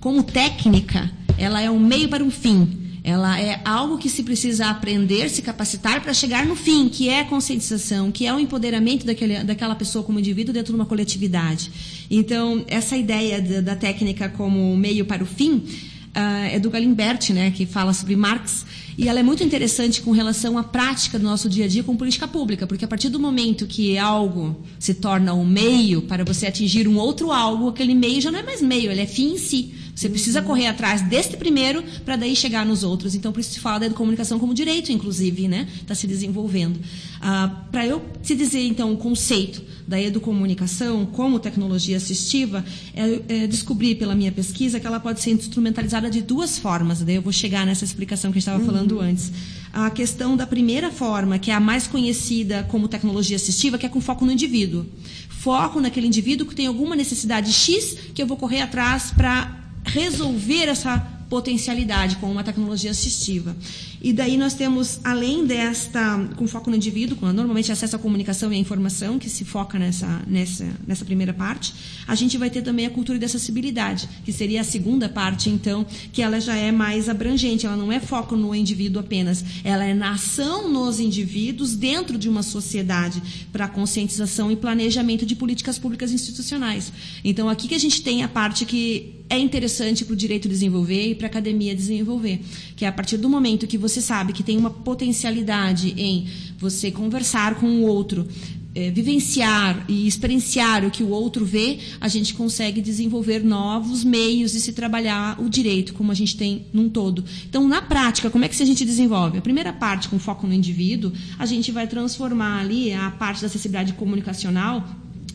como técnica, ela é um meio para um fim ela é algo que se precisa aprender, se capacitar para chegar no fim, que é a conscientização, que é o empoderamento daquele, daquela pessoa como indivíduo dentro de uma coletividade. Então, essa ideia da, da técnica como meio para o fim uh, é do Galimberti, né, que fala sobre Marx E ela é muito interessante com relação à prática do nosso dia a dia com política pública, porque a partir do momento que algo se torna um meio para você atingir um outro algo, aquele meio já não é mais meio, ele é fim em si. Você precisa correr atrás deste primeiro para daí chegar nos outros. Então, por isso se fala da comunicação como direito, inclusive, né? Está se desenvolvendo. Ah, para eu te dizer, então, o conceito da educomunicação como tecnologia assistiva, é, é, descobri pela minha pesquisa que ela pode ser instrumentalizada de duas formas. Daí eu vou chegar nessa explicação que a gente estava uhum. Falando antes. A questão da primeira forma, que é a mais conhecida como tecnologia assistiva, que é com foco no indivíduo. Foco naquele indivíduo que tem alguma necessidade X que eu vou correr atrás para resolver essa potencialidade com uma tecnologia assistiva. E daí nós temos, além desta, com foco no indivíduo, com normalmente acesso à comunicação e à informação, que se foca nessa, nessa, nessa primeira parte, a gente vai ter também a cultura de acessibilidade, que seria a segunda parte, então, que ela já é mais abrangente, ela não é foco no indivíduo apenas, ela é na ação nos indivíduos dentro de uma sociedade para conscientização e planejamento de políticas públicas institucionais. Então, aqui que a gente tem a parte que é interessante para o direito desenvolver e para a academia desenvolver, que é a partir do momento que você sabe que tem uma potencialidade em você conversar com o outro, é, vivenciar e experienciar o que o outro vê, a gente consegue desenvolver novos meios de se trabalhar o direito, como a gente tem num todo. Então, na prática, como é que a gente desenvolve? A primeira parte, com foco no indivíduo, a gente vai transformar ali a parte da acessibilidade comunicacional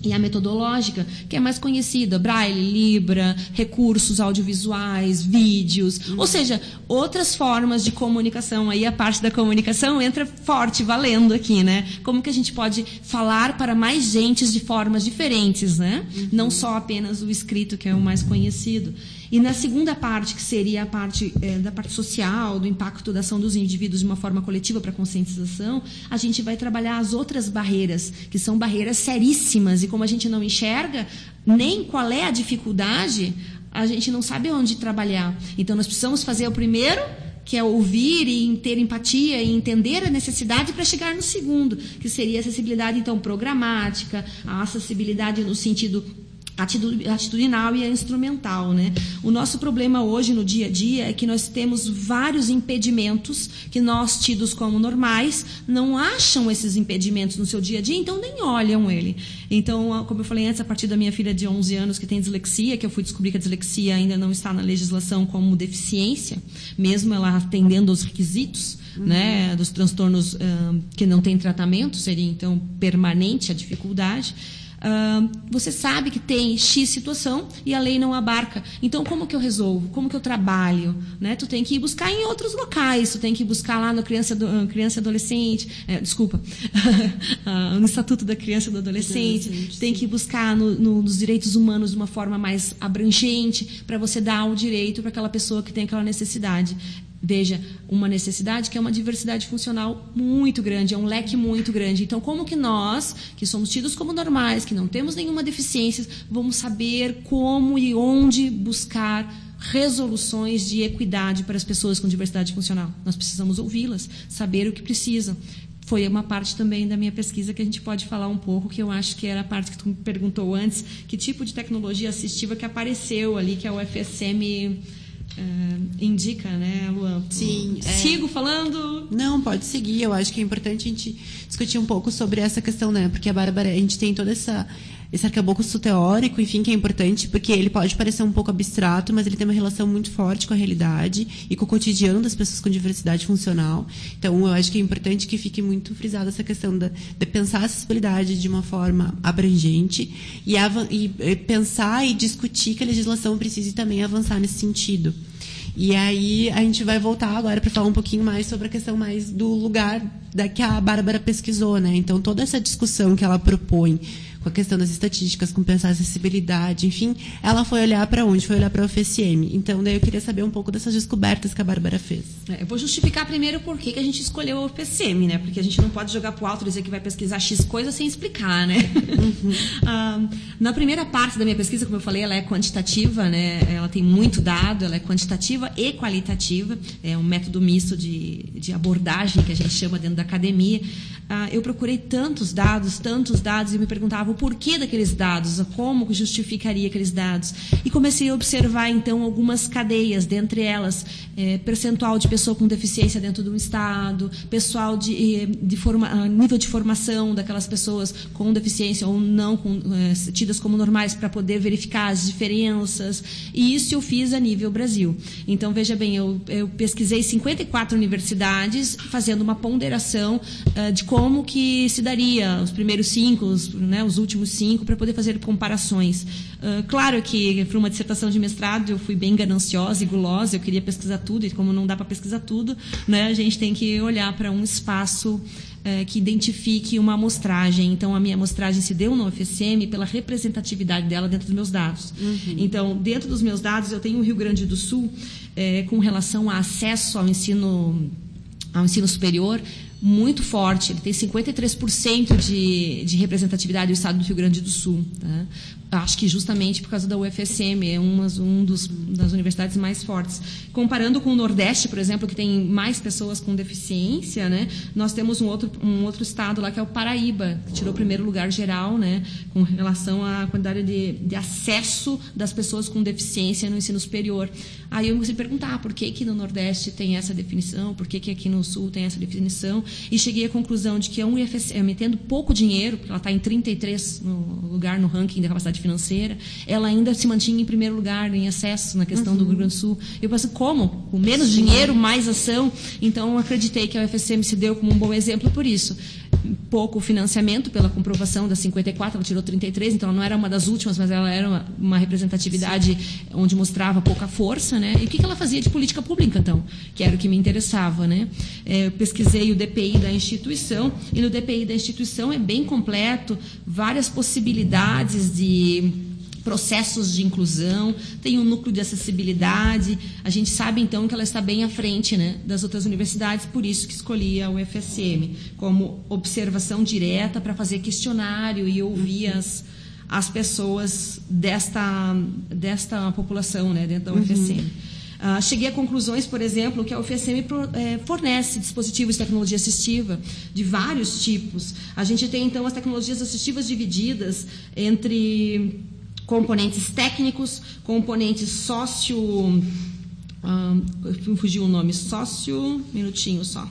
e a metodológica, que é mais conhecida, Braille, Libra, recursos audiovisuais, vídeos, uhum. ou seja, outras formas de comunicação. Aí a parte da comunicação entra forte, valendo aqui, né? Como que a gente pode falar para mais gentes de formas diferentes, né? Uhum. Não só apenas o escrito, que é o mais conhecido. E na segunda parte, que seria a parte é, da parte social, do impacto da ação dos indivíduos de uma forma coletiva para a conscientização, a gente vai trabalhar as outras barreiras, que são barreiras seríssimas, e como a gente não enxerga nem qual é a dificuldade, a gente não sabe onde trabalhar. Então, nós precisamos fazer o primeiro que é ouvir e ter empatia e entender a necessidade para chegar no segundo, que seria a acessibilidade então programática, a acessibilidade no sentido atitudinal e a instrumental, né? O nosso problema hoje no dia a dia é que nós temos vários impedimentos que nós tidos como normais não acham esses impedimentos no seu dia a dia, então nem olham ele. Então, como eu falei antes, a partir da minha filha de 11 anos que tem dislexia, que eu fui descobrir que a dislexia ainda não está na legislação como deficiência, mesmo ela atendendo aos requisitos, uhum. né, dos transtornos que não têm tratamento, seria então permanente a dificuldade. Uh, você sabe que tem X situação e a lei não abarca. Então, como que eu resolvo? Como que eu trabalho? Né? Tu tem que ir buscar em outros locais. Tu tem que buscar lá no criança, do, ah, criança e adolescente. É, desculpa. uh, [LAUGHS] no Estatuto da Criança e do Adolescente. adolescente tem que buscar no, no, nos direitos humanos de uma forma mais abrangente para você dar o direito para aquela pessoa que tem aquela necessidade veja uma necessidade que é uma diversidade funcional muito grande, é um leque muito grande. Então, como que nós, que somos tidos como normais, que não temos nenhuma deficiência, vamos saber como e onde buscar resoluções de equidade para as pessoas com diversidade funcional? Nós precisamos ouvi-las, saber o que precisam. Foi uma parte também da minha pesquisa que a gente pode falar um pouco, que eu acho que era a parte que tu me perguntou antes, que tipo de tecnologia assistiva que apareceu ali, que é o Uh, indica, né, Luan? Sim. É... Sigo falando? Não, pode seguir. Eu acho que é importante a gente discutir um pouco sobre essa questão, né? Porque a Bárbara, a gente tem toda essa esse arcabouço teórico, enfim, que é importante, porque ele pode parecer um pouco abstrato, mas ele tem uma relação muito forte com a realidade e com o cotidiano das pessoas com diversidade funcional. Então, eu acho que é importante que fique muito frisada essa questão da, de pensar a acessibilidade de uma forma abrangente e, e pensar e discutir que a legislação precise também avançar nesse sentido. E aí a gente vai voltar agora para falar um pouquinho mais sobre a questão mais do lugar da que a Bárbara pesquisou, né? Então toda essa discussão que ela propõe com a questão das estatísticas, com pensar acessibilidade, enfim, ela foi olhar para onde? Foi olhar para o FSM. Então, daí eu queria saber um pouco dessas descobertas que a Bárbara fez. É, eu vou justificar primeiro por que a gente escolheu o FSM, né? Porque a gente não pode jogar para o alto e dizer que vai pesquisar X coisa sem explicar, né? Uhum. [LAUGHS] ah, na primeira parte da minha pesquisa, como eu falei, ela é quantitativa, né? Ela tem muito dado, ela é quantitativa e qualitativa. É um método misto de, de abordagem que a gente chama dentro da academia. Ah, eu procurei tantos dados, tantos dados e me perguntava o porquê daqueles dados, como justificaria aqueles dados. E comecei a observar, então, algumas cadeias, dentre elas, é, percentual de pessoa com deficiência dentro do Estado, pessoal de, eh, de forma, ah, nível de formação daquelas pessoas com deficiência ou não com, é, tidas como normais para poder verificar as diferenças. E isso eu fiz a nível Brasil. Então, veja bem, eu, eu pesquisei 54 universidades fazendo uma ponderação uh, de como que se daria os primeiros cinco, os, né, os últimos cinco, para poder fazer comparações. Uh, claro que para uma dissertação de mestrado eu fui bem gananciosa e gulosa, eu queria pesquisar tudo, e como não dá para pesquisar tudo, né, a gente tem que olhar para um espaço uh, que identifique uma amostragem. Então, a minha amostragem se deu no UFSM pela representatividade dela dentro dos meus dados. Uhum. Então, dentro dos meus dados, eu tenho o Rio Grande do Sul é, com relação a acesso ao ensino ao ensino superior muito forte. Ele tem 53% de, de representatividade do estado do Rio Grande do Sul. Tá? Acho que justamente por causa da UFSM, é uma um dos, das universidades mais fortes. Comparando com o Nordeste, por exemplo, que tem mais pessoas com deficiência, né, nós temos um outro, um outro estado lá que é o Paraíba, que tirou o primeiro lugar geral né, com relação à quantidade de, de acesso das pessoas com deficiência no ensino superior. Aí eu comecei a perguntar por que, que no Nordeste tem essa definição, por que, que aqui no Sul tem essa definição, e cheguei à conclusão de que a UFSM, tendo pouco dinheiro, porque ela está em 33 no lugar no ranking da capacidade financeira, ela ainda se mantinha em primeiro lugar em acesso na questão uhum. do Rio Grande do Sul. Eu pensei, como? Com menos dinheiro, mais ação? Então, eu acreditei que a UFSM se deu como um bom exemplo por isso pouco financiamento pela comprovação da 54, ela tirou 33, então ela não era uma das últimas, mas ela era uma, uma representatividade Sim. onde mostrava pouca força, né? E o que, ela fazia de política pública, então? Que era o que me interessava, né? É, eu pesquisei o DPI da instituição, e no DPI da instituição é bem completo, várias possibilidades de processos de inclusão, tem um núcleo de acessibilidade. A gente sabe então que ela está bem à frente né, das outras universidades, por isso que escolhi a UFSM como observação direta para fazer questionário e ouvir as, as pessoas desta, desta população né, dentro da UFSM. Uhum. Uh, cheguei a conclusões, por exemplo, que a UFSM pro, é, fornece dispositivos de tecnologia assistiva de vários tipos. A gente tem, então, as tecnologias assistivas divididas entre componentes técnicos, componentes sócio. Um, fugiu o nome, sócio. Minutinho só.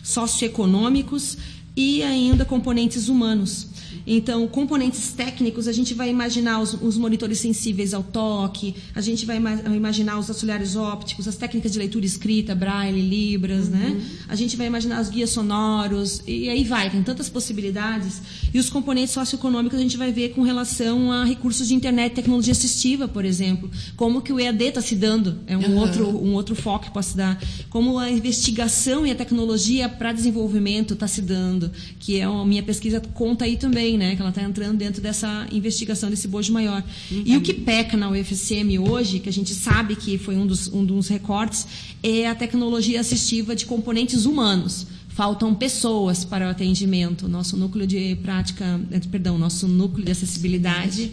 Socioeconômicos e ainda componentes humanos. Então, componentes técnicos, a gente vai imaginar os, os monitores sensíveis ao toque, a gente vai ima imaginar os auxiliares ópticos, as técnicas de leitura escrita, braille, libras, né? uhum. né? A gente vai imaginar os guias sonoros, e aí vai, tem tantas possibilidades. E os componentes socioeconômicos a gente vai ver com relação a recursos de internet, tecnologia assistiva, por exemplo. Como que o EAD está se dando, é um, uhum. outro, um outro foco que posso dar. Como a investigação e a tecnologia para desenvolvimento está se dando, que é a minha pesquisa conta aí também né? Que ela está entrando dentro dessa investigação desse bojo maior. Uhum. E o que peca na UFSM hoje, que a gente sabe que foi um dos, um dos recortes, é a tecnologia assistiva de componentes humanos faltam pessoas para o atendimento. Nosso núcleo de prática, perdão, nosso núcleo de acessibilidade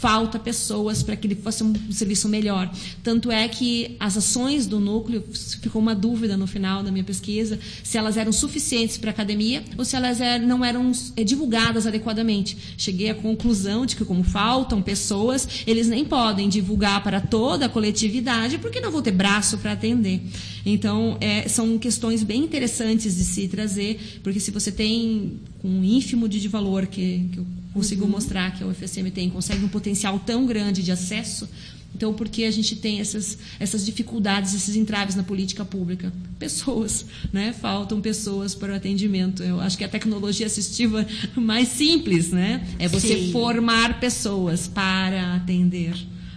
falta pessoas para que ele fosse um serviço melhor. Tanto é que as ações do núcleo, ficou uma dúvida no final da minha pesquisa, se elas eram suficientes para a academia ou se elas eram, não eram é, divulgadas adequadamente. Cheguei à conclusão de que, como faltam pessoas, eles nem podem divulgar para toda a coletividade, porque não vão ter braço para atender. Então, é, são questões bem interessantes de se trazer, porque se você tem um ínfimo de valor que, que eu consigo uhum. mostrar que a UFSM tem, consegue um potencial tão grande de acesso, então, por que a gente tem essas, essas dificuldades, esses entraves na política pública? Pessoas, né? Faltam pessoas para o atendimento. Eu acho que a tecnologia assistiva mais simples, né? É você Sim. formar pessoas para atender.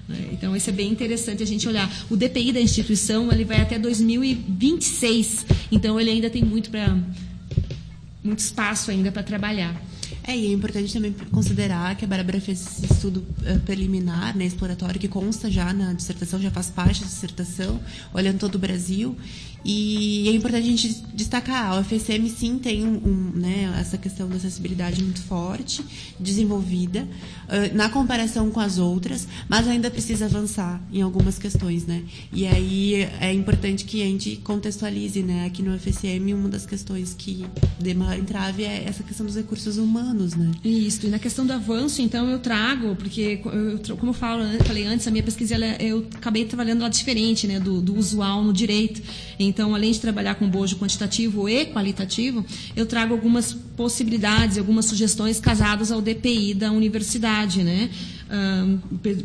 Né? Então, isso é bem interessante a gente olhar. O DPI da instituição ele vai até 2026, então ele ainda tem muito para muito espaço ainda para trabalhar. É, e é importante também considerar que a Bárbara fez esse estudo uh, preliminar, né, exploratório, que consta já na dissertação, já faz parte da dissertação, olhando todo o Brasil. E é importante a gente destacar, a UFSM sim tem um, né, essa questão da acessibilidade muito forte, desenvolvida, uh, na comparação com as outras, mas ainda precisa avançar em algumas questões, né? E aí é importante que a gente contextualize, né? Aqui no UFSM, uma das questões que de maior entrave é essa questão dos recursos humanos, né? Isso, e na questão do avanço, então, eu trago, porque, eu, como eu falo, falei antes, a minha pesquisa, ela, eu acabei trabalhando lá diferente, né? Do, do usual no direito. Então, além de trabalhar com bojo quantitativo e qualitativo, eu trago algumas possibilidades, algumas sugestões casadas ao DPI da universidade, né?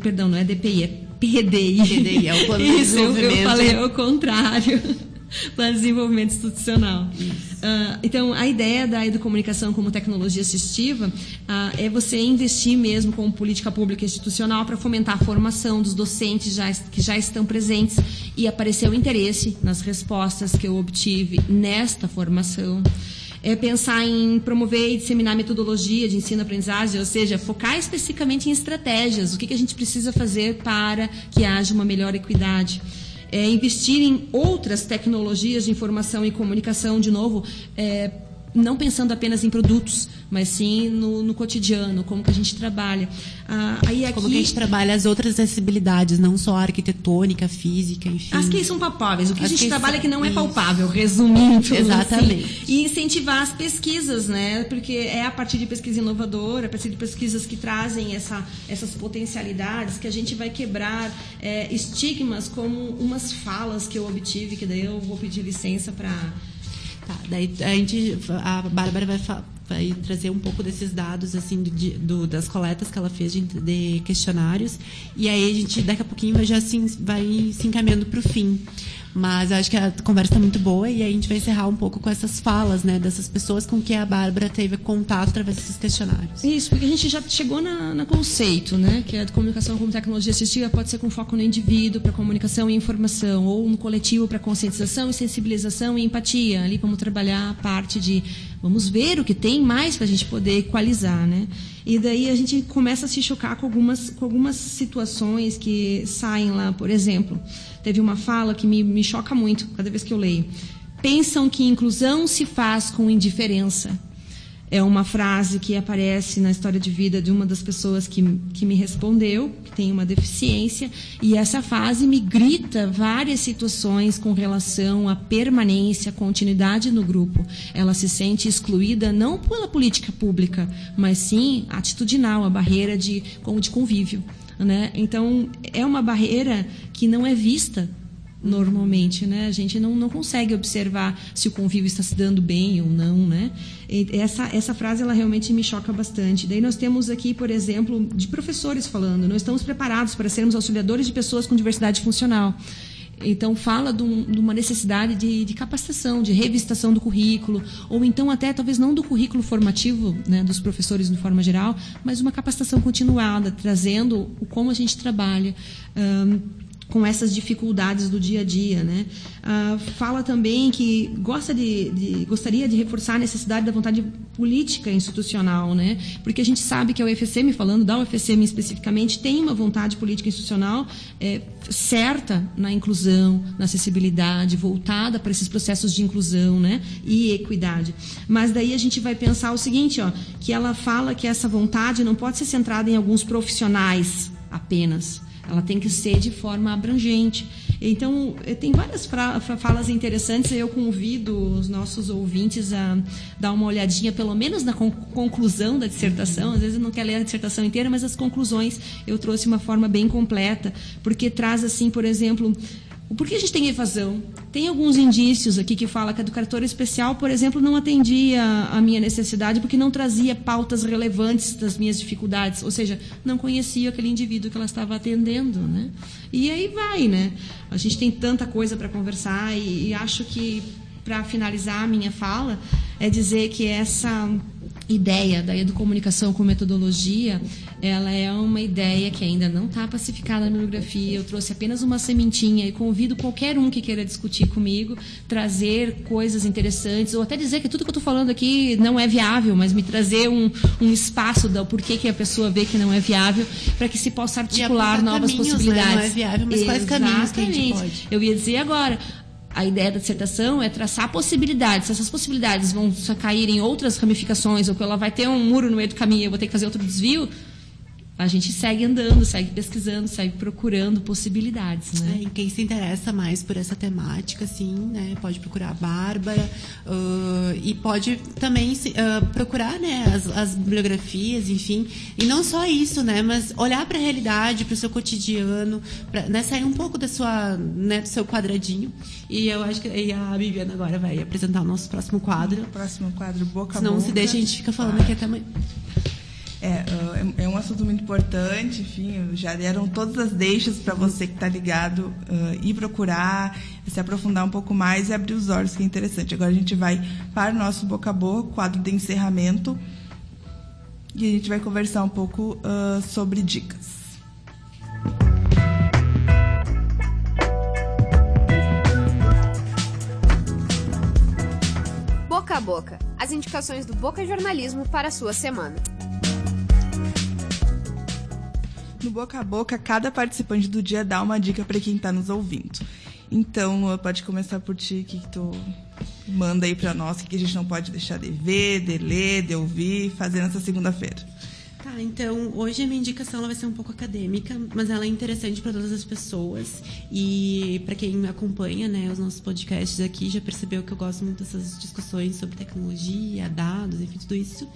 perdão, não é DPI, é PDI. PDI, é o [LAUGHS] plano de Isso, desenvolvimento. eu falei ao contrário. [LAUGHS] De desenvolvimento institucional. Uh, então, a ideia da educomunicação como tecnologia assistiva uh, é você investir mesmo como política pública institucional para fomentar a formação dos docentes já, que já estão presentes e aparecer o interesse nas respostas que eu obtive nesta formação. É pensar em promover e disseminar metodologia de ensino-aprendizagem, ou seja, focar especificamente em estratégias, o que, que a gente precisa fazer para que haja uma melhor equidade é, investir em outras tecnologias de informação e comunicação, de novo, é, não pensando apenas em produtos, mas sim no, no cotidiano, como que a gente trabalha. Ah, aí aqui, como que a gente trabalha as outras acessibilidades, não só a arquitetônica, física, enfim. As que são palpáveis. O que as a gente que trabalha é que não é palpável, resumindo. Assim. Exatamente. Assim, e incentivar as pesquisas, né? Porque é a partir de pesquisa inovadora, a partir de pesquisas que trazem essa, essas potencialidades que a gente vai quebrar é, estigmas como umas falas que eu obtive, que daí eu vou pedir licença para Tá, daí a gente, a Bárbara vai, vai trazer um pouco desses dados assim de, do, das coletas que ela fez de, de, questionários e aí a gente daqui a pouquinho vai já assim, vai se encaminhando para o fim. Mas acho que a conversa está muito boa e a gente vai encerrar um pouco com essas falas, né, dessas pessoas com que a Bárbara teve contato através desses questionários. Isso, porque a gente já chegou na, na conceito, né, que a comunicação como tecnologia assistiva pode ser com foco no indivíduo para comunicação e informação, ou no coletivo para conscientização e sensibilização e empatia. Ali vamos trabalhar a parte de vamos ver o que tem mais para a gente poder equalizar, né? E daí a gente começa a se chocar com algumas, com algumas situações que saem lá, por exemplo teve uma fala que me, me choca muito cada vez que eu leio. Pensam que inclusão se faz com indiferença. É uma frase que aparece na história de vida de uma das pessoas que, que me respondeu, que tem uma deficiência, e essa frase me grita várias situações com relação à permanência, continuidade no grupo. Ela se sente excluída não pela política pública, mas sim atitudinal, a barreira de, de convívio. Né? Então, é uma barreira que não é vista normalmente, né? A gente não, não consegue observar se o convívio está se dando bem ou não, né? Essa, essa frase, ela realmente me choca bastante. Daí nós temos aqui, por exemplo, de professores falando, não estamos preparados para sermos auxiliadores de pessoas com diversidade funcional. Então, fala de, um, de uma necessidade de, de, capacitação, de revistação do currículo, ou então até, talvez não do currículo formativo né, dos professores de forma geral, mas uma capacitação continuada, trazendo o como a gente trabalha. Um, com essas dificuldades do dia a dia. Né? Ah, fala também que gosta de, de, gostaria de reforçar a necessidade da vontade política institucional, né? porque a gente sabe que a UFSM, falando da UFSM especificamente, tem uma vontade política institucional é, certa na inclusão, na acessibilidade, voltada para esses processos de inclusão né? e equidade. Mas daí a gente vai pensar o seguinte, ó, que ela fala que essa vontade não pode ser centrada em alguns profissionais apenas ela tem que ser de forma abrangente. Então, eh, tem várias falas interessantes. Eu convido os nossos ouvintes a dar uma olhadinha, pelo menos na conclusão da dissertação. Às vezes não quer ler a dissertação inteira, mas as conclusões eu trouxe uma forma bem completa, porque traz, assim, por exemplo, por que a gente tem evasão? Tem alguns indícios aqui que fala que a educadora especial, por exemplo, não atendia a minha necessidade porque não trazia pautas relevantes das minhas dificuldades, ou seja, não conhecia aquele indivíduo que ela estava atendendo, né? E aí vai, né? A gente tem tanta coisa para conversar e, e acho que para finalizar a minha fala é dizer que essa ideia da educomunicação com metodologia, ela é uma ideia que ainda não está pacificada na bibliografia. Eu trouxe apenas uma sementinha e convido qualquer um que queira discutir comigo, trazer coisas interessantes, ou até dizer que tudo que eu estou falando aqui não é viável, mas me trazer um, um espaço do porquê que a pessoa vê que não é viável, para que se possa articular novas possibilidades. Né? Não é viável, mas Exatamente. quais caminhos que a gente pode? Eu ia dizer agora, a ideia da dissertação é traçar possibilidades. Se essas possibilidades vão cair em outras ramificações, ou que ela vai ter um muro no meio do caminho eu vou ter que fazer outro desvio, a gente segue andando, segue pesquisando, segue procurando possibilidades, né? É, e quem se interessa mais por essa temática, assim, né, pode procurar a Bárbara uh, e pode também uh, procurar, né, as, as, bibliografias, enfim, e não só isso, né, mas olhar para a realidade, para o seu cotidiano, pra, né, sair um pouco da sua, né, do seu quadradinho. E eu acho que e a Viviana agora vai apresentar o nosso próximo quadro. O próximo quadro, boca a boca. Não se deixa, a gente fica falando aqui até amanhã. É, é, é um assunto muito importante, enfim, já deram todas as deixas para você que está ligado uh, ir procurar, se aprofundar um pouco mais e abrir os olhos, que é interessante. Agora a gente vai para o nosso boca a boca, quadro de encerramento, e a gente vai conversar um pouco uh, sobre dicas. Boca a boca, as indicações do Boca Jornalismo para a sua semana. No boca a boca, cada participante do dia dá uma dica para quem está nos ouvindo. Então, pode começar por ti, que, que tu manda aí para nós, que a gente não pode deixar de ver, de ler, de ouvir, fazer nessa segunda-feira. Tá, então hoje a minha indicação vai ser um pouco acadêmica, mas ela é interessante para todas as pessoas e para quem acompanha, né, os nossos podcasts aqui já percebeu que eu gosto muito dessas discussões sobre tecnologia, dados, enfim, tudo isso.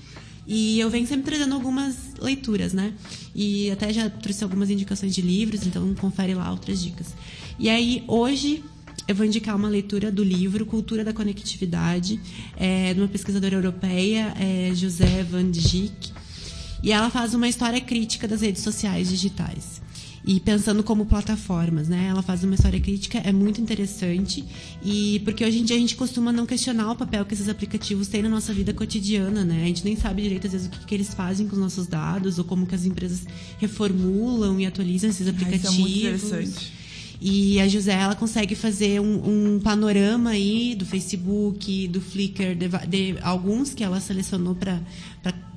E eu venho sempre trazendo algumas leituras, né? E até já trouxe algumas indicações de livros, então confere lá outras dicas. E aí, hoje, eu vou indicar uma leitura do livro Cultura da Conectividade, é, de uma pesquisadora europeia, é, José Van Dijk. E ela faz uma história crítica das redes sociais digitais e pensando como plataformas, né? Ela faz uma história crítica, é muito interessante e porque hoje em dia a gente costuma não questionar o papel que esses aplicativos têm na nossa vida cotidiana, né? A gente nem sabe direito às vezes o que, que eles fazem com os nossos dados ou como que as empresas reformulam e atualizam esses aplicativos. Isso é muito interessante. E a José ela consegue fazer um, um panorama aí do Facebook, do Flickr, de, de alguns que ela selecionou para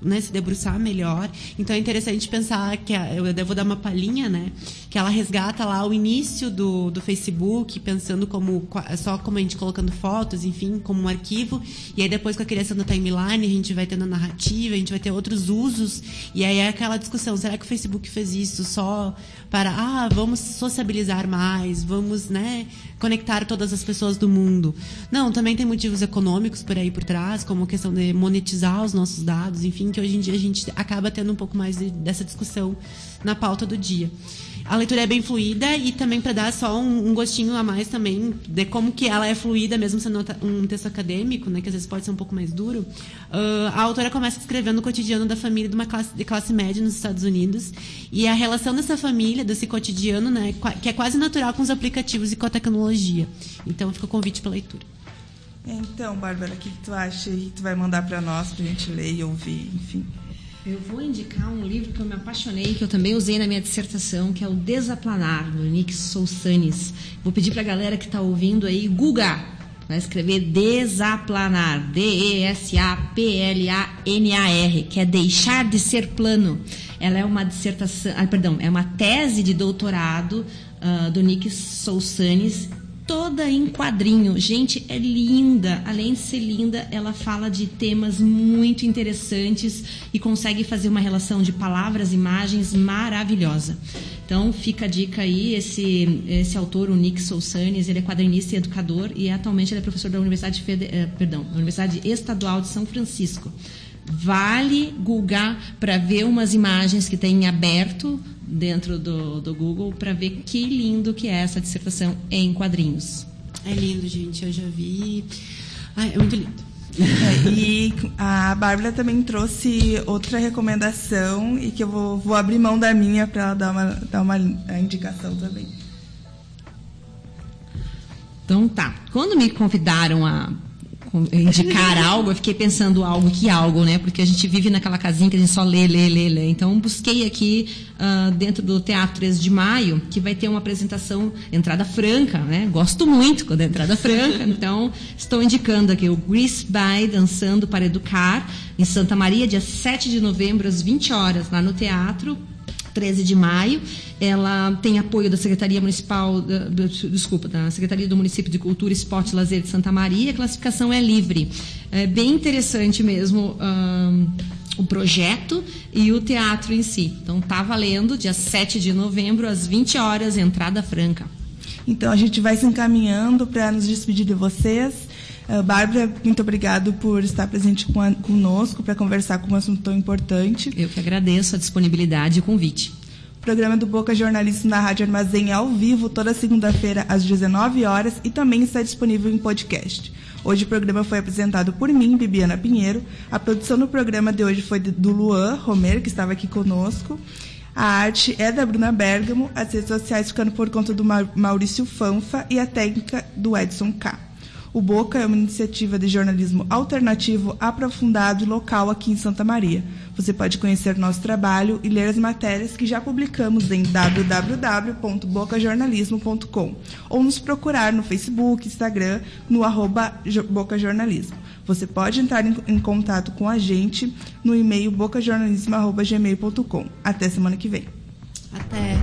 né, se debruçar melhor. Então é interessante pensar que a, eu devo dar uma palhinha, né? Que ela resgata lá o início do, do Facebook, pensando como só como a gente colocando fotos, enfim, como um arquivo. E aí depois com a criação da timeline, a gente vai tendo a narrativa, a gente vai ter outros usos. E aí é aquela discussão, será que o Facebook fez isso só para, ah, vamos sociabilizar mais, vamos, né, conectar todas as pessoas do mundo? Não, também tem motivos econômicos por aí por trás, como a questão de monetizar os nossos dados, enfim, que hoje em dia a gente acaba tendo um pouco mais de, dessa discussão na pauta do dia. A leitura é bem fluida e também para dar só um, um, gostinho a mais também de como que ela é fluida, mesmo sendo um texto acadêmico, né, que às vezes pode ser um pouco mais duro. Uh, a autora começa escrevendo o cotidiano da família de uma classe, de classe média nos Estados Unidos e a relação dessa família, desse cotidiano, né, que é quase natural com os aplicativos e com a tecnologia. Então fica o convite para leitura. Então, Bárbara, o que, que tu acha que tu vai mandar para nós, para a gente ler e ouvir, enfim? Eu vou indicar um livro que eu me apaixonei, que eu também usei na minha dissertação, que é o Desaplanar, do Nick Soussanes. Vou pedir para a galera que está ouvindo aí, Guga, vai escrever Desaplanar, D-E-S-A-P-L-A-N-A-R, que é deixar de ser plano. Ela é uma dissertação, ah, perdão, é uma tese de doutorado uh, do Nick Soussanes toda em quadrinho. Gente, é linda. Além de ser linda, ela fala de temas muito interessantes e consegue fazer uma relação de palavras, imagens maravilhosa. Então, fica a dica aí. Esse, esse autor, o Nick Soussanes, ele é quadrinista e educador e atualmente ele é professor da Universidade, Fede, eh, perdão, Universidade Estadual de São Francisco. Vale googar para ver umas imagens que tem aberto dentro do, do Google para ver que lindo que é essa dissertação em quadrinhos. É lindo, gente. Eu já vi. Ai, é muito lindo. É, e a Bárbara também trouxe outra recomendação e que eu vou, vou abrir mão da minha para ela dar uma, dar uma indicação também. Então tá. Quando me convidaram a indicar algo, eu fiquei pensando algo que algo, né? Porque a gente vive naquela casinha que a gente só lê, lê, lê, lê. Então, busquei aqui uh, dentro do Teatro 13 de Maio, que vai ter uma apresentação, entrada franca, né? Gosto muito quando é entrada franca. [LAUGHS] Então, estou indicando aqui o Grease By Dançando para Educar, em Santa Maria, dia 7 de novembro, às 20 horas, lá no teatro. 13 de maio. Ela tem apoio da Secretaria Municipal, desculpa, da Secretaria do Município de Cultura, Esporte e Lazer de Santa Maria. A classificação é livre. É bem interessante mesmo. o projeto e o teatro em si. Então tá valendo, dia 7 de novembro, às 20 horas, entrada franca. Então a gente vai se encaminhando para nos despedir de vocês. Uh, Bárbara, muito obrigado por estar presente conosco para conversar com um assunto tão importante. Eu que agradeço a disponibilidade e o convite. O programa do Boca Jornalismo na Rádio Armazém é ao vivo toda segunda-feira às 19 horas e também está disponível em podcast. Hoje o programa foi apresentado por mim, Bibiana Pinheiro. A produção do programa de hoje foi do Luan Romer, que estava aqui conosco. A arte é da Bruna Bergamo, as redes sociais ficando por conta do Maurício Fanfa e a técnica do Edson K. O Boca é uma iniciativa de jornalismo alternativo, aprofundado e local aqui em Santa Maria. Você pode conhecer nosso trabalho e ler as matérias que já publicamos em www.bocajornalismo.com ou nos procurar no Facebook, Instagram, no arroba bocajornalismo. Você pode entrar em, em contato com a gente no e-mail bocajornalismo.gmail.com. Até semana que vem. Até.